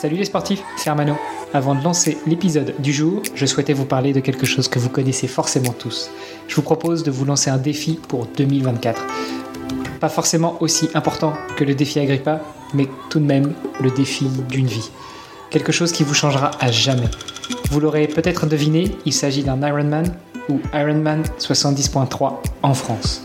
Salut les sportifs, c'est Armano. Avant de lancer l'épisode du jour, je souhaitais vous parler de quelque chose que vous connaissez forcément tous. Je vous propose de vous lancer un défi pour 2024. Pas forcément aussi important que le défi Agrippa, mais tout de même le défi d'une vie. Quelque chose qui vous changera à jamais. Vous l'aurez peut-être deviné, il s'agit d'un Ironman ou Ironman 70.3 en France.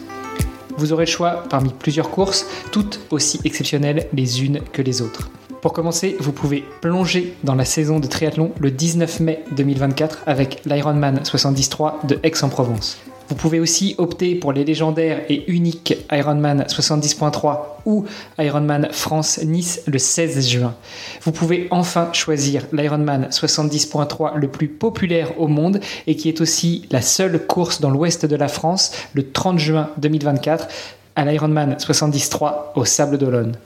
Vous aurez le choix parmi plusieurs courses, toutes aussi exceptionnelles les unes que les autres. Pour commencer, vous pouvez plonger dans la saison de triathlon le 19 mai 2024 avec l'Ironman 70.3 de Aix-en-Provence. Vous pouvez aussi opter pour les légendaires et uniques Ironman 70.3 ou Ironman France-Nice le 16 juin. Vous pouvez enfin choisir l'Ironman 70.3 le plus populaire au monde et qui est aussi la seule course dans l'ouest de la France le 30 juin 2024 à l'Ironman 70.3 au Sable d'Olonne.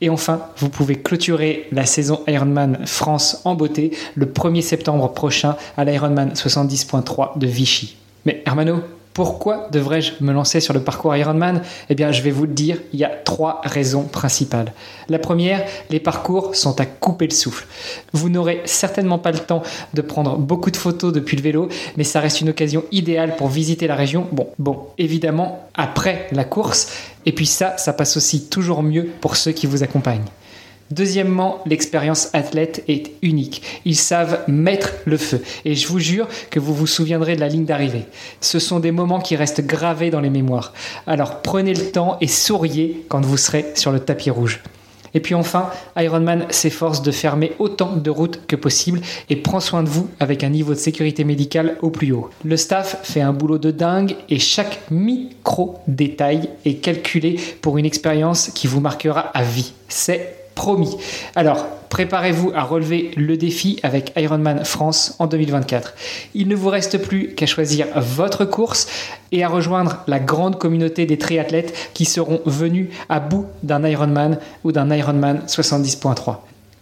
Et enfin, vous pouvez clôturer la saison Ironman France en beauté le 1er septembre prochain à l'Ironman 70.3 de Vichy. Mais Hermano, pourquoi devrais-je me lancer sur le parcours Ironman? Eh bien, je vais vous le dire, il y a trois raisons principales. La première, les parcours sont à couper le souffle. Vous n'aurez certainement pas le temps de prendre beaucoup de photos depuis le vélo, mais ça reste une occasion idéale pour visiter la région. Bon, bon, évidemment, après la course. Et puis ça, ça passe aussi toujours mieux pour ceux qui vous accompagnent. Deuxièmement, l'expérience athlète est unique. Ils savent mettre le feu. Et je vous jure que vous vous souviendrez de la ligne d'arrivée. Ce sont des moments qui restent gravés dans les mémoires. Alors prenez le temps et souriez quand vous serez sur le tapis rouge. Et puis enfin, Ironman s'efforce de fermer autant de routes que possible et prend soin de vous avec un niveau de sécurité médicale au plus haut. Le staff fait un boulot de dingue et chaque micro-détail est calculé pour une expérience qui vous marquera à vie. C'est promis. Alors, préparez-vous à relever le défi avec Ironman France en 2024. Il ne vous reste plus qu'à choisir votre course et à rejoindre la grande communauté des triathlètes qui seront venus à bout d'un Ironman ou d'un Ironman 70.3.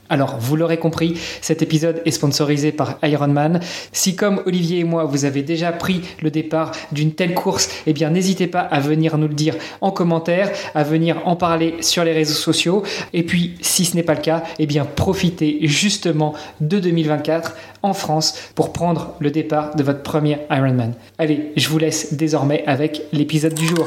Alors, vous l'aurez compris, cet épisode est sponsorisé par Ironman. Si comme Olivier et moi, vous avez déjà pris le départ d'une telle course, eh bien n'hésitez pas à venir nous le dire en commentaire, à venir en parler sur les réseaux sociaux. Et puis, si ce n'est pas le cas, eh profitez justement de 2024 en France pour prendre le départ de votre premier Ironman. Allez, je vous laisse désormais avec l'épisode du jour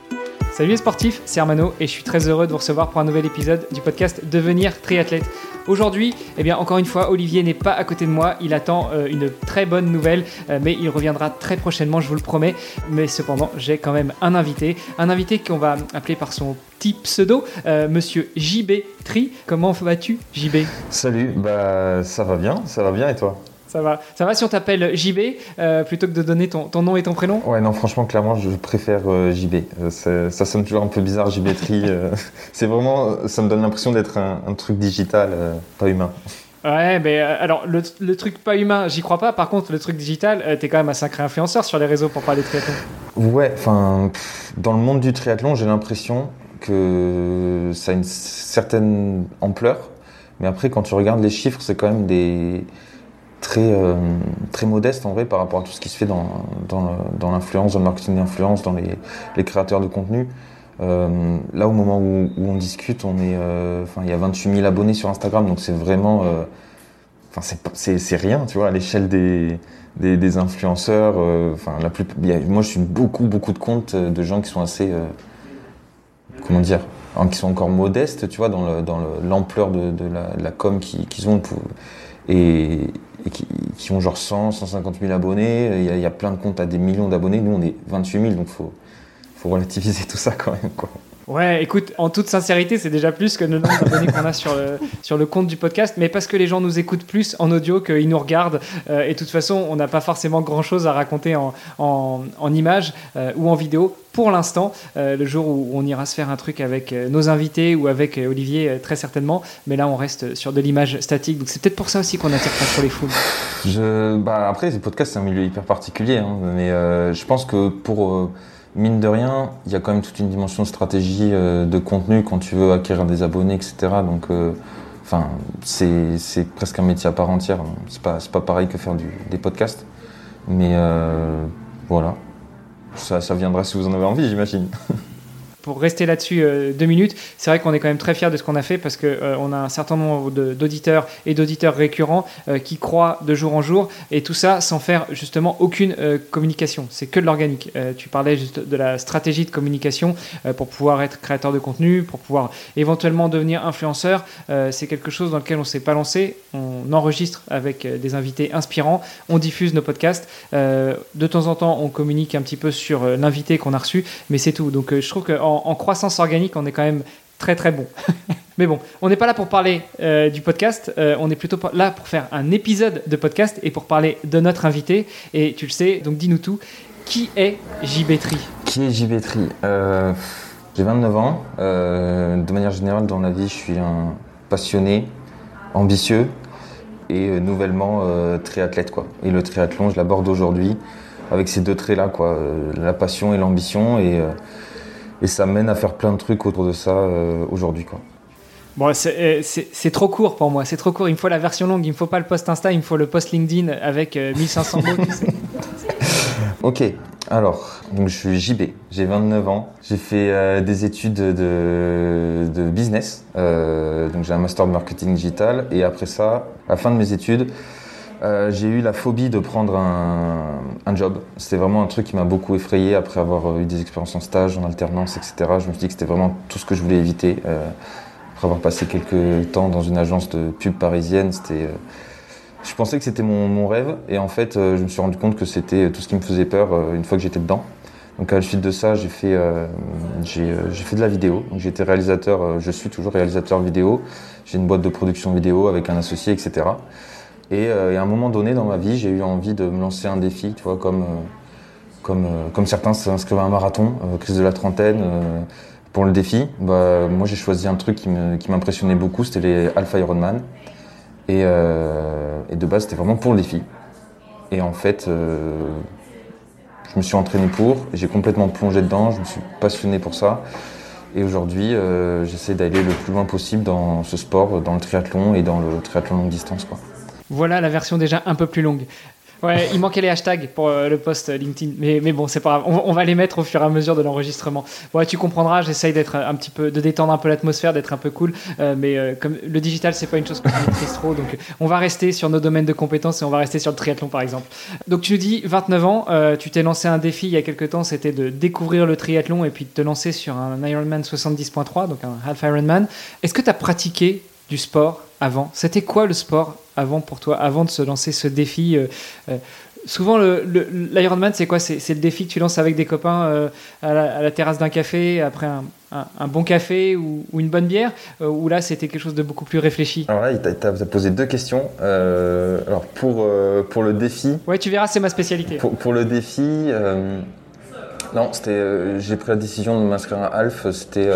Salut les sportifs, c'est Armano et je suis très heureux de vous recevoir pour un nouvel épisode du podcast Devenir triathlète. Aujourd'hui, eh bien, encore une fois, Olivier n'est pas à côté de moi. Il attend euh, une très bonne nouvelle, euh, mais il reviendra très prochainement, je vous le promets. Mais cependant, j'ai quand même un invité, un invité qu'on va appeler par son petit pseudo, euh, Monsieur JB Tri. Comment vas-tu, JB Salut, bah ça va bien, ça va bien et toi? Ça va. Ça va si on t'appelle JB euh, plutôt que de donner ton, ton, nom et ton prénom? Ouais, non, franchement, clairement, je préfère euh, JB. Euh, ça sonne toujours un peu bizarre, JB c'est vraiment, ça me donne l'impression d'être un, un, truc digital, pas humain. Ouais, mais alors le, le, truc pas humain, j'y crois pas. Par contre, le truc digital, t'es quand même un sacré influenceur sur les réseaux pour parler de triathlon. Ouais, enfin, dans le monde du triathlon, j'ai l'impression que ça a une certaine ampleur. Mais après, quand tu regardes les chiffres, c'est quand même des, très, euh, très modeste en vrai par rapport à tout ce qui se fait dans, dans, l'influence, dans le marketing d'influence, dans les, les, créateurs de contenu. Euh, là, au moment où, on discute, on est, euh, il y a 28 000 abonnés sur Instagram, donc c'est vraiment, enfin, c'est, rien, tu vois, à l'échelle des, des, influenceurs. Enfin, la plus, moi, je suis beaucoup, beaucoup de comptes de gens qui sont assez, comment dire, qui sont encore modestes, tu vois, dans, le, dans l'ampleur de, la, com qu'ils, ont. Et qui, ont genre 100, 150 000 abonnés. Il y, a, plein de comptes à des millions d'abonnés. Nous, on est 28 000, donc faut, faut relativiser tout ça quand même. Ouais, écoute, en toute sincérité, c'est déjà plus que le nombre d'abonnés qu'on a sur le, sur le compte du podcast, mais parce que les gens nous écoutent plus en audio qu'ils nous regardent. Euh, et de toute façon, on n'a pas forcément grand-chose à raconter en, en, en images euh, ou en vidéo pour l'instant. Euh, le jour où on ira se faire un truc avec nos invités ou avec Olivier, très certainement. Mais là, on reste sur de l'image statique. Donc c'est peut-être pour ça aussi qu'on attire pas les foules. Je, bah, après, le podcast, c'est un milieu hyper particulier. Hein, mais je pense que pour mine de rien, il y a quand même toute une dimension de stratégie de contenu quand tu veux acquérir des abonnés, etc. Donc, enfin, c'est presque un métier à part entière. C'est pas, pas pareil que faire des podcasts. Mais voilà. Ça, ça viendra si vous en avez envie, j'imagine. pour rester là-dessus euh, deux minutes, c'est vrai qu'on est quand même très fiers de ce qu'on a fait parce qu'on euh, a un certain nombre d'auditeurs et d'auditeurs récurrents euh, qui croient de jour en jour et tout ça sans faire justement aucune communication. C'est que de l'organique. tu parlais juste de la stratégie de communication pour pouvoir être créateur de contenu, pour pouvoir éventuellement devenir influenceur. c'est quelque chose dans lequel on s'est pas lancé. On enregistre avec des invités inspirants, on diffuse nos podcasts. de temps en temps, on communique un petit peu sur l'invité qu'on a reçu, mais c'est tout. Donc je trouve qu'en en, croissance organique, on est quand même très très bon. Mais bon, on n'est pas là pour parler euh, du podcast, euh, on est plutôt là pour faire un épisode de podcast et pour parler de notre invité. Et tu le sais, donc dis-nous tout. Qui est JBetri Qui est JBetri euh, J'ai 29 ans. de manière générale, dans la vie, je suis un passionné, ambitieux et nouvellement triathlète. Quoi. Et le triathlon, je l'aborde aujourd'hui avec ces deux traits-là, quoi, la passion et l'ambition. Et et ça mène à faire plein de trucs autour de ça euh, aujourd'hui. Quoi. Bon, euh, c'est trop court pour moi, c'est trop court. Il me faut la version longue, il me faut pas le post Insta, il me faut le post LinkedIn avec 1500 euh, mots. ok, alors, donc je suis JB, j'ai 29 ans, j'ai fait des études de, de business, donc j'ai un master de marketing digital, et après ça, à la fin de mes études, euh, j'ai eu la phobie de prendre un, job. C'était vraiment un truc qui m'a beaucoup effrayé après avoir eu des expériences en stage, en alternance, etc. Je me suis dit que c'était vraiment tout ce que je voulais éviter. Euh, après avoir passé quelques temps dans une agence de pub parisienne, c'était, euh, je pensais que c'était mon, rêve et en fait, je me suis rendu compte que c'était tout ce qui me faisait peur une fois que j'étais dedans. Donc à la suite de ça, j'ai fait, j'ai, fait de la vidéo. J'étais réalisateur, je suis toujours réalisateur vidéo. J'ai une boîte de production vidéo avec un associé, etc. Euh, et, à un moment donné dans ma vie, j'ai eu envie de me lancer un défi, tu vois, comme, euh, euh, comme certains s'inscrivent à un marathon, crise de la trentaine. pour le défi, bah, moi j'ai choisi un truc qui m'impressionnait beaucoup, c'était les Alpha Ironman. Et, et de base, c'était vraiment pour le défi. Et en fait, je me suis entraîné pour, j'ai complètement plongé dedans, je me suis passionné pour ça. Et aujourd'hui, j'essaie d'aller le plus loin possible dans ce sport, dans le triathlon et dans le triathlon longue distance. Quoi. Voilà la version déjà un peu plus longue. Ouais, il manquait les hashtags pour euh, le post LinkedIn, mais, mais bon, c'est pas grave. On, va les mettre au fur et à mesure de l'enregistrement. Ouais, tu comprendras. J'essaye d'être un petit peu, de détendre un peu l'atmosphère, d'être un peu cool. Euh, mais euh, comme le digital, c'est pas une chose que je maîtrise trop, donc on va rester sur nos domaines de compétences et on va rester sur le triathlon par exemple. Donc tu nous dis 29 ans, tu t'es lancé un défi il y a quelques temps, c'était de découvrir le triathlon et puis de te lancer sur un Ironman 70.3, donc un half Ironman. Est-ce que tu as pratiqué du sport avant C'était quoi le sport avant pour toi, avant de se lancer ce défi euh, euh, Souvent, l'Ironman, c'est quoi? C'est le défi que tu lances avec des copains euh, à, la, terrasse d'un café, après un, bon café ou, une bonne bière Ou là, c'était quelque chose de beaucoup plus réfléchi? Alors là, tu as, posé deux questions. alors, pour, pour le défi. Ouais, tu verras, c'est ma spécialité. Pour, pour le défi, non, c'était. J'ai pris la décision de m'inscrire à Alf. C'était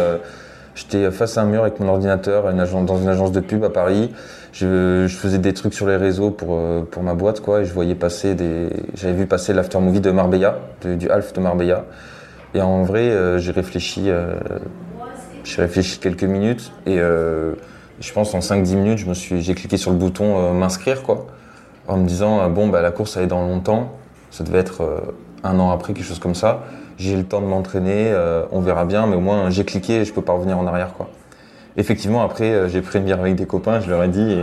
J'étais face à un mur avec mon ordinateur dans une agence de pub à Paris. Je, faisais des trucs sur les réseaux pour, euh, pour ma boîte, quoi, et je voyais passer des. J'avais vu passer l'after movie de Marbella, du Half de Marbella. Et en vrai, euh, j'ai réfléchi, euh, j'ai réfléchi quelques minutes, et je pense en 5-10 minutes, je me suis, j'ai cliqué sur le bouton m'inscrire, quoi, en me disant bon, bah, la course elle est dans longtemps, ça devait être un an après, quelque chose comme ça j'ai le temps de m'entraîner, euh, on verra bien, mais au moins j'ai cliqué et je peux pas revenir en arrière quoi. Effectivement, après euh, j'ai pris avec des copains, je leur ai dit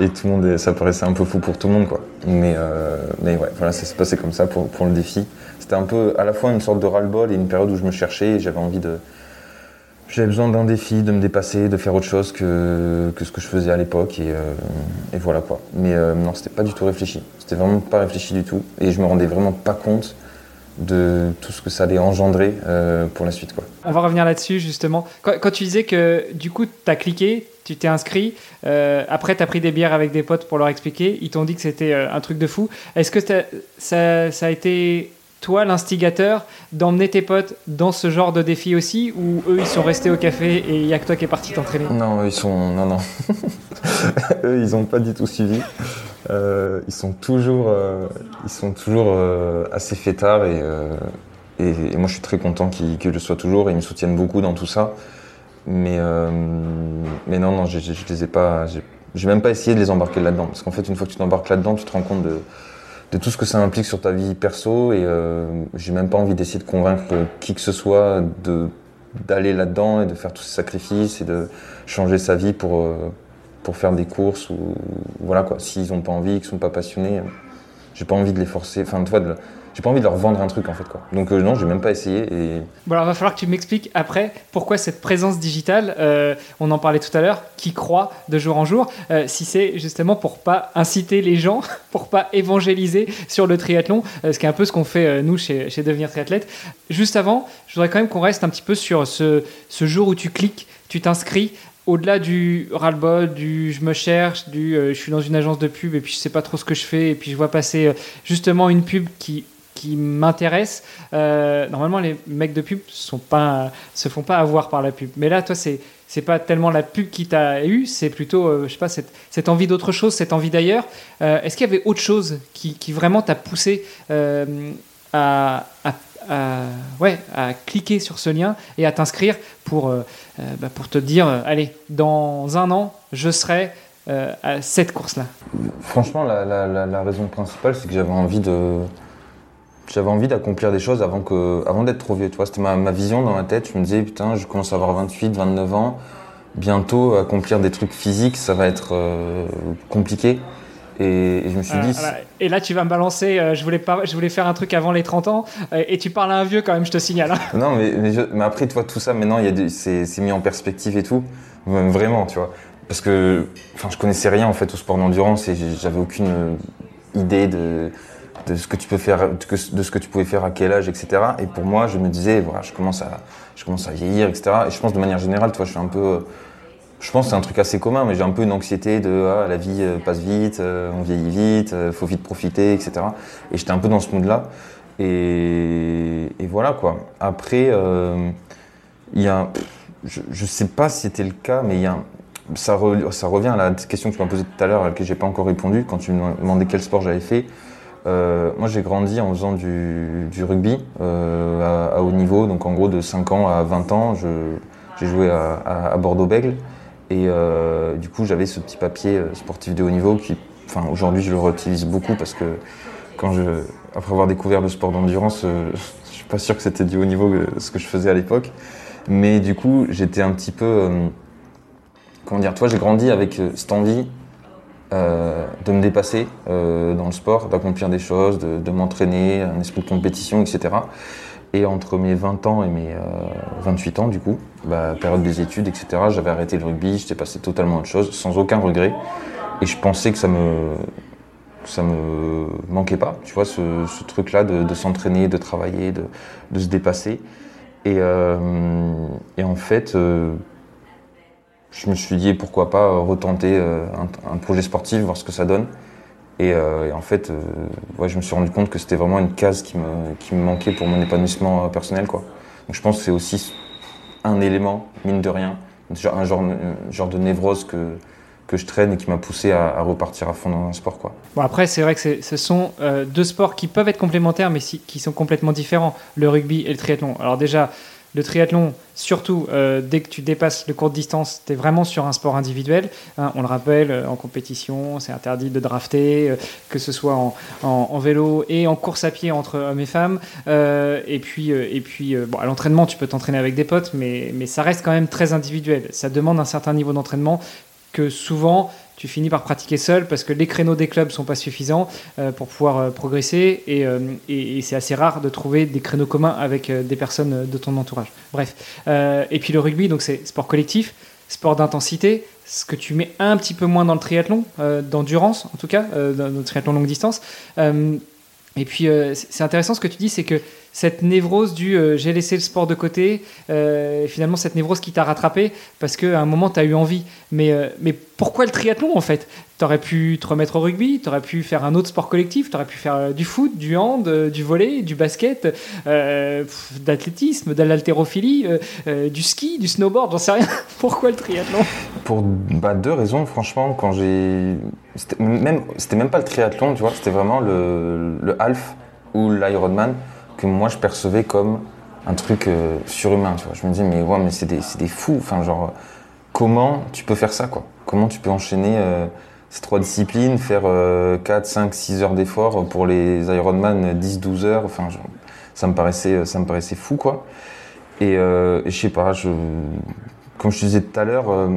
et, tout le monde, ça paraissait un peu fou pour tout le monde quoi. Mais euh, mais ouais, voilà, ça s'est passé comme ça pour, pour le défi. C'était un peu à la fois une sorte de ras-le-bol et une période où je me cherchais et j'avais envie de j'avais besoin d'un défi, de me dépasser, de faire autre chose que, que ce que je faisais à l'époque et, et, voilà quoi. Mais non, c'était pas du tout réfléchi. C'était vraiment pas réfléchi du tout et je me rendais vraiment pas compte de tout ce que ça allait engendrer euh, pour la suite. Quoi. On va revenir là-dessus justement. Quand, tu disais que du coup tu as cliqué, tu t'es inscrit, euh, après tu as pris des bières avec des potes pour leur expliquer, ils t'ont dit que c'était euh, un truc de fou. Est-ce que ça, ça, a été toi l'instigateur d'emmener tes potes dans ce genre de défi aussi ou eux ils sont restés au café et il n'y a que toi qui es parti t'entraîner? Non, ils sont non non. eux ils n'ont pas du tout suivi. Euh, ils sont toujours, euh, ils sont toujours euh, assez fêtards et, moi, je suis très content qu'ils le soient toujours et ils me soutiennent beaucoup dans tout ça. Mais, mais non, non, je, je, les ai pas. J'ai même pas essayé de les embarquer là-dedans. Parce qu'en fait, une fois que tu t'embarques là-dedans, tu te rends compte de, de, tout ce que ça implique sur ta vie perso. Et j'ai même pas envie d'essayer de convaincre qui que ce soit d'aller là-dedans et de faire tous ces sacrifices et de changer sa vie pour, pour faire des courses ou voilà quoi. S'ils ont pas envie, qu'ils sont pas passionnés, j'ai pas envie de les forcer. Enfin, tu vois, de, j'ai pas envie de leur vendre un truc en fait quoi. Donc euh, non, j'ai même pas essayé. Et... Bon alors va falloir que tu m'expliques après pourquoi cette présence digitale, euh, on en parlait tout à l'heure, qui croît de jour en jour, euh, si c'est justement pour pas inciter les gens, pour pas évangéliser sur le triathlon, ce qui est un peu ce qu'on fait nous chez, chez Devenir Triathlète. Juste avant, je voudrais quand même qu'on reste un petit peu sur ce, ce jour où tu cliques, tu t'inscris, au-delà du ras-le-bol, du je me cherche, du je suis dans une agence de pub et puis je sais pas trop ce que je fais et puis je vois passer justement une pub qui qui m'intéresse. Euh, normalement, les mecs de pub sont se font pas avoir par la pub. Mais là, toi, c'est c'est pas tellement la pub qui t'a eu, c'est plutôt, euh, je sais pas, cette, cette envie d'autre chose, cette envie d'ailleurs. Euh, est-ce qu'il y avait autre chose qui, qui vraiment t'a poussé à, à, ouais, à cliquer sur ce lien et à t'inscrire pour, bah, pour te dire, allez, dans un an, je serai à cette course-là Franchement, la, raison principale, c'est que j'avais envie de j'avais envie d'accomplir des choses avant, que, avant d'être trop vieux. C'était ma, ma, vision dans ma tête. Je me disais, putain, je commence à avoir 28, 29 ans. Bientôt, accomplir des trucs physiques, ça va être euh, compliqué. Et, je me suis dit. Et là, tu vas me balancer. Euh, je, voulais pas, je voulais faire un truc avant les 30 ans. Euh, et tu parles à un vieux quand même, je te signale. Hein. Non, mais, mais, après, tu vois, tout ça, maintenant, c'est mis en perspective et tout. Vraiment, tu vois. Parce que enfin, je connaissais rien en fait au sport d'endurance et j'avais aucune idée de de ce que tu peux faire, de ce que tu pouvais faire à quel âge, etc. Et pour moi, je me disais, voilà, je commence à, je commence à vieillir, etc. Et je pense de manière générale, toi, je suis un peu, je pense que c'est un truc assez commun, mais j'ai un peu une anxiété de, ah, la vie euh, passe vite, euh, on vieillit vite, euh, faut vite profiter, etc. Et j'étais un peu dans ce mood-là. Et, voilà quoi. Après, il y a, je, je sais pas si c'était le cas, mais il y a, ça, revient à la question que tu m'as posée tout à l'heure, à laquelle j'ai pas encore répondu quand tu me demandais quel sport j'avais fait. Moi, j'ai grandi en faisant du, rugby à, à, haut niveau. Donc, en gros, de 5 ans à 20 ans, j'ai joué à, à, Bordeaux-Bègle. Et euh, du coup, j'avais ce petit papier euh, sportif de haut niveau qui, enfin, aujourd'hui, je le réutilise beaucoup parce que quand je, après avoir découvert le sport d'endurance, euh, je suis pas sûr que c'était du haut niveau euh, ce que je faisais à l'époque. Mais du coup, j'étais un petit peu, comment dire, toi, j'ai grandi avec cette envie euh, de me dépasser euh, dans le sport, d'accomplir des choses, de m'entraîner, un esprit de compétition, etc. Et entre mes 20 ans et mes 28 euh, ans, du coup, bah, période des études, etc., j'avais arrêté le rugby, j'étais passé totalement à autre chose, sans aucun regret. Et je pensais que ça me, ça me manquait pas, tu vois, ce, truc-là de, s'entraîner, de travailler, de, se dépasser. Et, euh, en fait, euh, je me suis dit pourquoi pas retenter un, projet sportif, voir ce que ça donne. Et, euh, et en fait, euh, je me suis rendu compte que c'était vraiment une case qui me, qui me manquait pour mon épanouissement personnel. Quoi. Donc je pense que c'est aussi un élément, mine de rien, un genre, genre de névrose que, que je traîne et qui m'a poussé à, repartir à fond dans un sport. Quoi. Bon après, c'est vrai que ce sont euh, deux sports qui peuvent être complémentaires, mais qui sont complètement différents, le rugby et le triathlon. Alors déjà, le triathlon, surtout euh, dès que tu dépasses le court distance, tu es vraiment sur un sport individuel. Hein, on le rappelle, euh, en compétition, c'est interdit de drafter, euh, que ce soit en, vélo et en course à pied entre hommes et femmes. Et puis, et puis bon, à l'entraînement, tu peux t'entraîner avec des potes, mais, mais ça reste quand même très individuel. Ça demande un certain niveau d'entraînement que souvent tu finis par pratiquer seul parce que les créneaux des clubs sont pas suffisants euh, pour pouvoir euh, progresser et, euh, et c'est assez rare de trouver des créneaux communs avec des personnes de ton entourage. Bref. et puis le rugby, donc c'est sport collectif, sport d'intensité, ce que tu mets un petit peu moins dans le triathlon, d'endurance en tout cas, dans le triathlon longue distance. et puis c'est intéressant ce que tu dis, c'est que cette névrose du euh, j'ai laissé le sport de côté, euh, finalement cette névrose qui t'a rattrapé parce qu'à un moment tu as eu envie. Mais, euh, mais pourquoi le triathlon en fait? Tu aurais pu te remettre au rugby, tu aurais pu faire un autre sport collectif, tu aurais pu faire euh, du foot, du hand, du volley, du basket, d'athlétisme, de l'haltérophilie, du ski, du snowboard, j'en sais rien. pourquoi le triathlon? Pour bah, deux raisons, franchement, quand j'ai. C'était même, même pas le triathlon, tu vois, c'était vraiment le, le half ou l'Ironman que moi je percevais comme un truc euh, surhumain. Je me disais, mais ouais, mais c'est des, des fous. Enfin, genre, comment tu peux faire ça, quoi? Comment tu peux enchaîner euh, ces trois disciplines, faire 4, 5, 6 heures d'effort pour les Ironman 10, 12 heures? Enfin, ça me paraissait, ça me paraissait fou, quoi. Et, euh, et je sais pas, comme je disais tout à l'heure,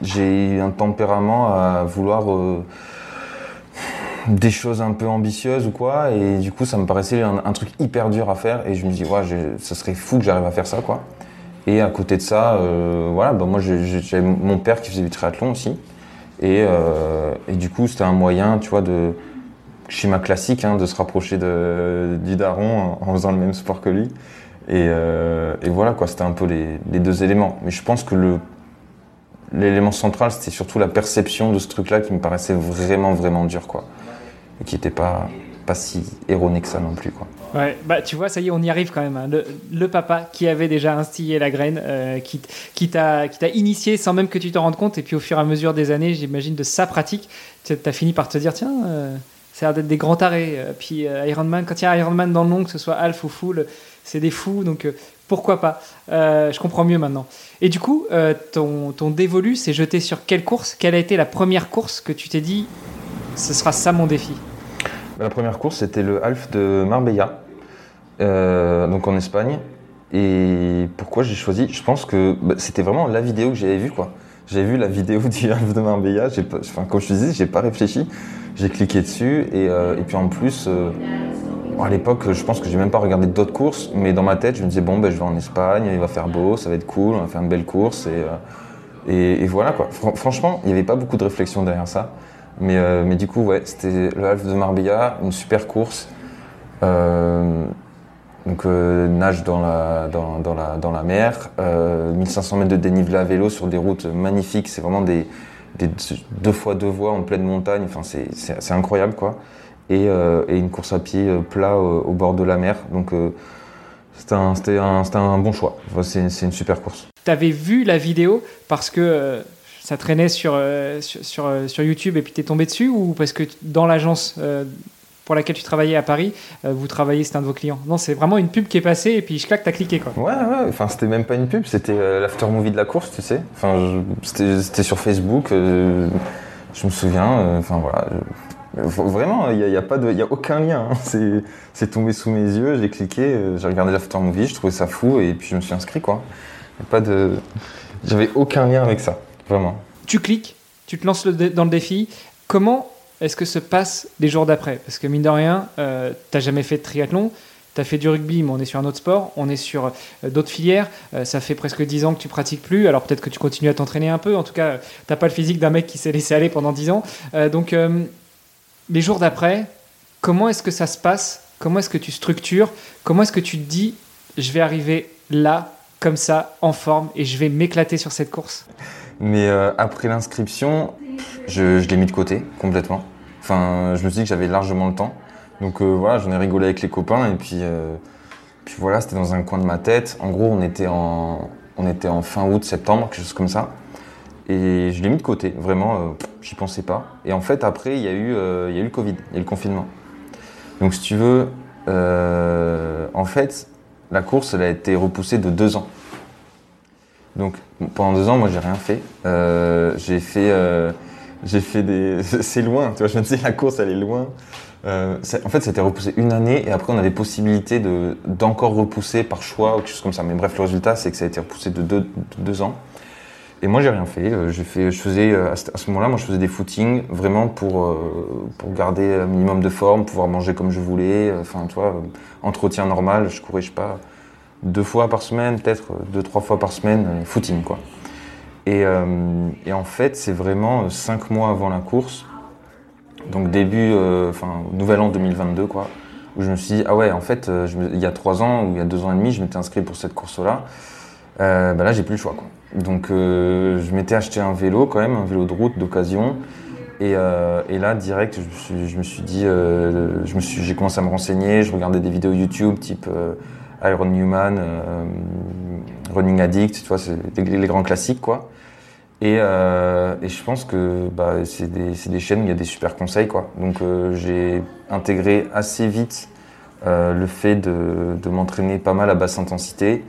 j'ai un tempérament à vouloir des choses un peu ambitieuses ou quoi, et du coup ça me paraissait un, truc hyper dur à faire, et je me dis ouais, ça serait fou que j'arrive à faire ça quoi. Et à côté de ça, euh, voilà, bah moi j'avais mon père qui faisait du triathlon aussi, et, euh, et du coup c'était un moyen, tu vois, de schéma classique, hein, de se rapprocher de, du daron en, faisant le même sport que lui. Et, euh, et voilà quoi, c'était un peu les, les deux éléments. Mais je pense que le l'élément central, c'était surtout la perception de ce truc-là qui me paraissait vraiment vraiment dur quoi, et qui n'était pas pas si erroné que ça non plus quoi. Ouais, bah tu vois, ça y est, on y arrive quand même. hein. Le, papa qui avait déjà instillé la graine, euh, qui, qui t'a initié sans même que tu t'en rendes compte, et puis au fur et à mesure des années, j'imagine, de sa pratique, tu as fini par te dire, tiens, euh, ça a l'air d'être des grands tarés. Euh, Puis euh, Ironman, quand il y a Ironman dans le nom, que ce soit half ou full, c'est des fous, donc euh, pourquoi pas Euh, Je comprends mieux maintenant. Et du coup, ton, ton dévolu s'est jeté sur quelle course? Quelle a été la première course que tu t'es dit, ce sera ça mon défi La première course, c'était le half de Marbella, euh, donc en Espagne. Et pourquoi j'ai choisi Je pense que bah, c'était vraiment la vidéo que j'avais vue, quoi. J'avais vu la vidéo du half de Marbella. Pas, enfin, comme je te disais, j'ai pas réfléchi. J'ai cliqué dessus et, euh, et puis en plus, euh, à l'époque, je pense que j'ai même pas regardé d'autres courses, mais dans ma tête, je me disais bon, ben, je vais en Espagne, il va faire beau, ça va être cool, on va faire une belle course et, et, voilà quoi. Fran- franchement, il n'y avait pas beaucoup de réflexion derrière ça. Mais, euh, mais du coup, ouais, c'était le half de Marbella, une super course. Euh, donc euh, nage dans la, dans, dans la, dans la mer, euh, 1500 mètres de dénivelé à vélo sur des routes magnifiques. C'est vraiment des, deux fois deux voies en pleine montagne. Enfin, c'est, incroyable quoi. Et, et une course à pied plat au, bord de la mer. Donc c'était, un, un, un bon choix. Enfin, c'est, une super course. T'avais vu la vidéo parce que ça traînait sur, euh, sur, euh, sur YouTube et puis t'es tombé dessus ou parce que dans l'agence euh, pour laquelle tu travaillais à Paris, vous travaillez, c'est un de vos clients? Non, c'est vraiment une pub qui est passée et puis je claque, t'as cliqué quoi. Ouais, ouais, enfin c'était même pas une pub, c'était l'after movie de la course, tu sais. Enfin, c'était, c'était sur Facebook, je me souviens, enfin voilà. Vraiment, il n'y a, a aucun lien. hein. C'est, tombé sous mes yeux, j'ai cliqué, j'ai regardé l'after movie, je trouvais ça fou et puis je me suis inscrit quoi. Pas de, j'avais aucun lien avec ça, vraiment. Tu cliques, tu te lances dans le défi. Comment est-ce que se passent les jours d'après? Parce que mine de rien, euh, t'as jamais fait de triathlon. Tu as fait du rugby, mais on est sur un autre sport, on est sur euh, d'autres filières. Euh, ça fait presque 10 ans que tu pratiques plus, alors peut-être que tu continues à t'entraîner un peu. En tout cas, t'as pas le physique d'un mec qui s'est laissé aller pendant 10 ans. Euh, donc, les jours d'après, comment est-ce que ça se passe? Comment est-ce que tu structures? Comment est-ce que tu te dis, je vais arriver là, comme ça, en forme, et je vais m'éclater sur cette course Mais euh, après l'inscription, je, l'ai mis de côté complètement. Enfin, je me suis dit que j'avais largement le temps. Donc euh, voilà, j'en ai rigolé avec les copains et puis, euh, puis voilà, c'était dans un coin de ma tête. En gros, on était en, on était en fin août, septembre, quelque chose comme ça. Et je l'ai mis de côté, vraiment, j'y pensais pas. Et en fait, après, il y, a eu, il y a eu le Covid, il y a eu le confinement. Donc si tu veux, en fait, la course, elle a été repoussée de deux ans. Donc pendant deux ans, moi, j'ai rien fait. Euh, j'ai fait, euh, fait des. C'est loin, tu vois. Je me disais la course, elle est loin. Euh, en fait, c'était repoussé une année et après, on avait possibilité de d'encore repousser par choix ou quelque chose comme ça. Mais bref, le résultat, c'est que ça a été repoussé de deux, de deux ans. Et moi, j'ai rien fait. J'ai fait, je faisais à ce moment-là, moi, je faisais des footings vraiment pour pour garder un minimum de forme, pouvoir manger comme je voulais. Enfin, tu vois, entretien normal. Je courais, je pas, deux fois par semaine, peut-être deux, trois fois par semaine, footing, quoi. Et, euh, et en fait, c'est vraiment euh, cinq mois avant la course, donc début, euh, enfin, nouvel an 2022, quoi, où je me suis dit, ah ouais, en fait, il y a trois ans ou il y a deux ans et demi, je m'étais inscrit pour cette course-là. Bah là, j'ai plus le choix, quoi. Donc, je m'étais acheté un vélo, quand même, un vélo de route d'occasion. Et, et là, direct, je me suis, je me suis dit, euh, j'ai commencé à me renseigner, je regardais des vidéos YouTube type Iron Newman, euh, Running Addict, tu vois, c'est les, grands classiques, quoi. Et, euh, et je pense que bah, c'est des, des chaînes où il y a des super conseils, quoi. Donc, euh, j'ai intégré assez vite le fait de, de m'entraîner pas mal à basse intensité.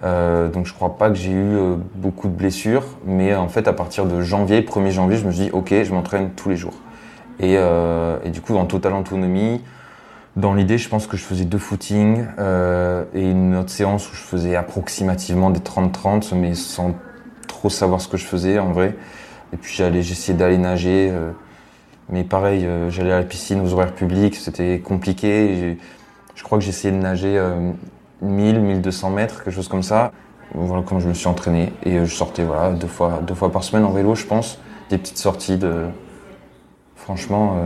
donc je crois pas que j'ai eu beaucoup de blessures, mais en fait à partir de janvier, 1er janvier, je me suis dit ok, je m'entraîne tous les jours. Et, et, du coup en totale autonomie, dans l'idée, je pense que je faisais deux footings euh, et une autre séance où je faisais approximativement des 30-30, mais sans trop savoir ce que je faisais en vrai. Et puis j'allais, j'essayais d'aller nager, euh, mais pareil, euh, j'allais à la piscine aux horaires publics, c'était compliqué. Je crois que j'essayais de nager 1000, 1200 mètres, quelque chose comme ça. Voilà comment je me suis entraîné et je sortais voilà deux fois, deux fois par semaine en vélo, je pense, des petites sorties de, franchement,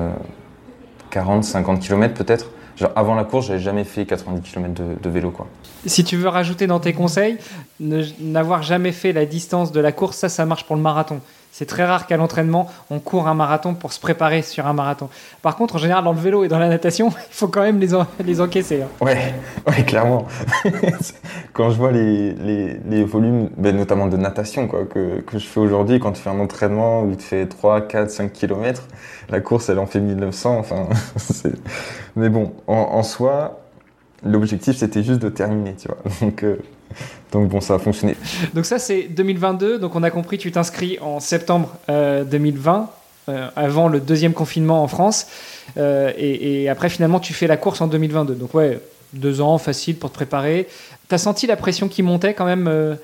40, 50 km peut-être. Avant la course, j'avais jamais fait 90 km de, vélo. Quoi. Si tu veux rajouter dans tes conseils, n'avoir jamais fait la distance de la course, ça, ça marche pour le marathon. C'est très rare qu'à l'entraînement, on court un marathon pour se préparer sur un marathon. Par contre, en général, dans le vélo et dans la natation, il faut quand même les, encaisser. Hein. Ouais, ouais, clairement. quand je vois les, volumes, ben, notamment de natation, quoi, que, que je fais aujourd'hui, quand tu fais un entraînement où tu fais 3, 4, 5 km, la course, elle en fait 1900. Enfin, Mais bon, en, soi, l'objectif, c'était juste de terminer, tu vois. Euh, donc bon, ça a fonctionné. Donc ça, c'est 2022. Donc on a compris, tu t'inscris en septembre 2020, euh, euh, avant le deuxième confinement en France. Euh, et, après, finalement, tu fais la course en 2022. Donc ouais, deux ans, facile pour te préparer. Tu as senti la pression qui montait quand même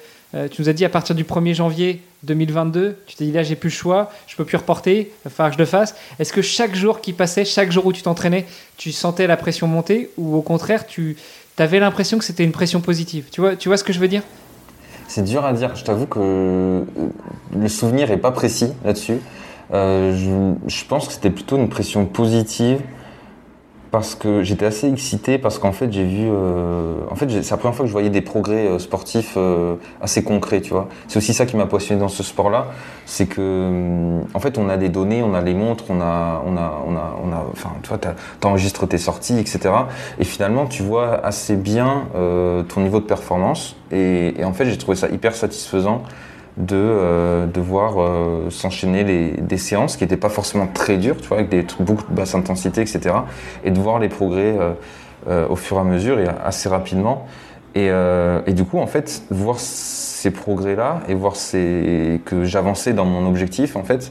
tu nous as dit à partir du 1er janvier 2022, tu t'es dit là j'ai plus le choix, je peux plus reporter, il va falloir je le fasse. Est-ce que chaque jour qui passait, chaque jour où tu t'entraînais, tu sentais la pression monter ou au contraire tu, tu avais l'impression que c'était une pression positive. Tu vois, ce que je veux dire? C'est dur à dire. Je t'avoue que le souvenir est pas précis là-dessus. Euh, je, pense que c'était plutôt une pression positive parce que j'étais assez excité parce qu'en fait j'ai vu euh, en fait c'est la première fois que je voyais des progrès euh, sportifs euh, assez concrets tu vois. C'est aussi ça qui m'a passionné dans ce sport là c'est que en fait on a des données on a les montres on a on a on a on a enfin tu vois t'enregistres tes sorties etc et finalement tu vois assez bien ton niveau de performance et, et en fait j'ai trouvé ça hyper satisfaisant de, euh, de voir euh, s'enchaîner des séances qui n'étaient pas forcément très dures, tu vois, avec des trucs beaucoup de basse intensité, etc. Et de voir les progrès euh, au fur et à mesure et assez rapidement. Et, et du coup, en fait, voir ces progrès-là et voir ces, que j'avançais dans mon objectif, en fait,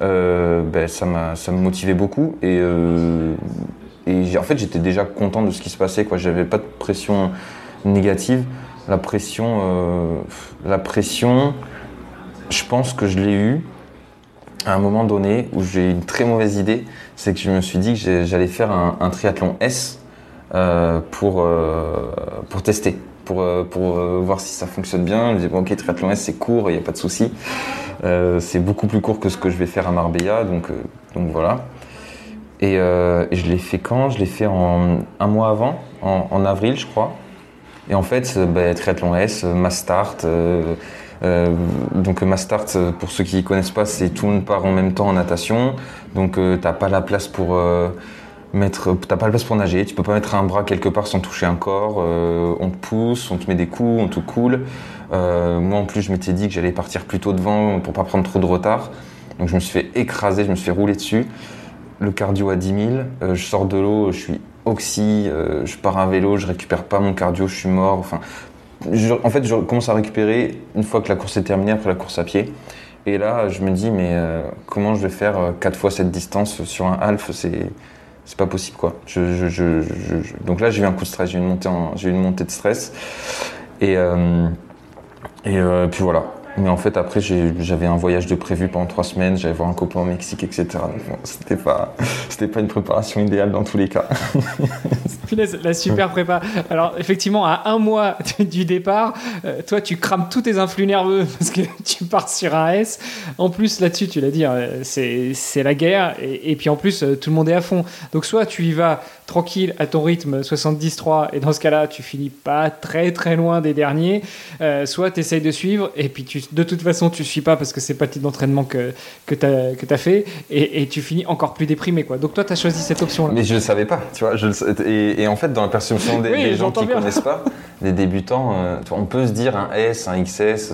ben, ça, ça me motivait beaucoup. Et, et en fait, j'étais déjà content de ce qui se passait. Quoi. J'avais pas de pression négative. La pression, la pression, je pense que je l'ai eu à un moment donné où j'ai eu une très mauvaise idée. C'est que je me suis dit que j'allais faire un, triathlon S euh, pour, euh, pour tester, pour, euh, pour voir si ça fonctionne bien. Je me dis, bon, ok, triathlon S, c'est court, il n'y a pas de souci. c'est beaucoup plus court que ce que je vais faire à Marbella, donc, donc voilà. Et, je l'ai fait quand? Je l'ai fait en, un mois avant, en, avril, je crois. Et en fait, bah, triathlon S, ma start euh, donc ma start, pour ceux qui ne connaissent pas, c'est tout le monde part en même temps en natation. Donc euh, t'as pas la place pour euh, mettre, t'as pas la place pour nager. Tu peux pas mettre un bras quelque part sans toucher un corps. on te pousse, on te met des coups, on te coule. moi en plus, je m'étais dit que j'allais partir plutôt devant pour pas prendre trop de retard. Donc je me suis fait écraser, je me suis fait rouler dessus. Le cardio à 10 000. je sors de l'eau, je suis oxy, je pars à vélo, je récupère pas mon cardio, je suis mort. En fait, je commence à récupérer une fois que la course est terminée, après la course à pied. Et là, je me dis, mais euh, comment je vais faire euh, quatre fois cette distance sur un half? C'est pas possible quoi. donc là, j'ai eu un coup de stress, j'ai eu une montée, de stress. Et, euh, et puis voilà. Mais en fait, après, j'avais un voyage de prévu pendant trois semaines, j'allais voir un copain au Mexique, etc. Donc, c'était pas, c'était pas une préparation idéale dans tous les cas. la super prépa. Alors, effectivement, à un mois du départ, euh, toi, tu crames tous tes influx nerveux parce que tu pars sur un S. En plus, là-dessus, tu l'as dit, hein, c'est la guerre. Et, et, puis, en plus, euh, tout le monde est à fond. Donc, soit tu y vas tranquille à ton rythme 70-3 et dans ce cas-là tu finis pas très très loin des derniers euh, soit tu essayes de suivre et puis tu de toute façon, tu suis pas parce que c'est pas le type d'entraînement que, que tu as, que as fait, et, et, tu finis encore plus déprimé. Quoi. Donc toi, tu as choisi cette option-là. Mais je le savais pas, tu vois. Je et, et, en fait, dans la perception des, gens qui ne connaissent pas, des débutants, euh, on peut se dire un S, un XS,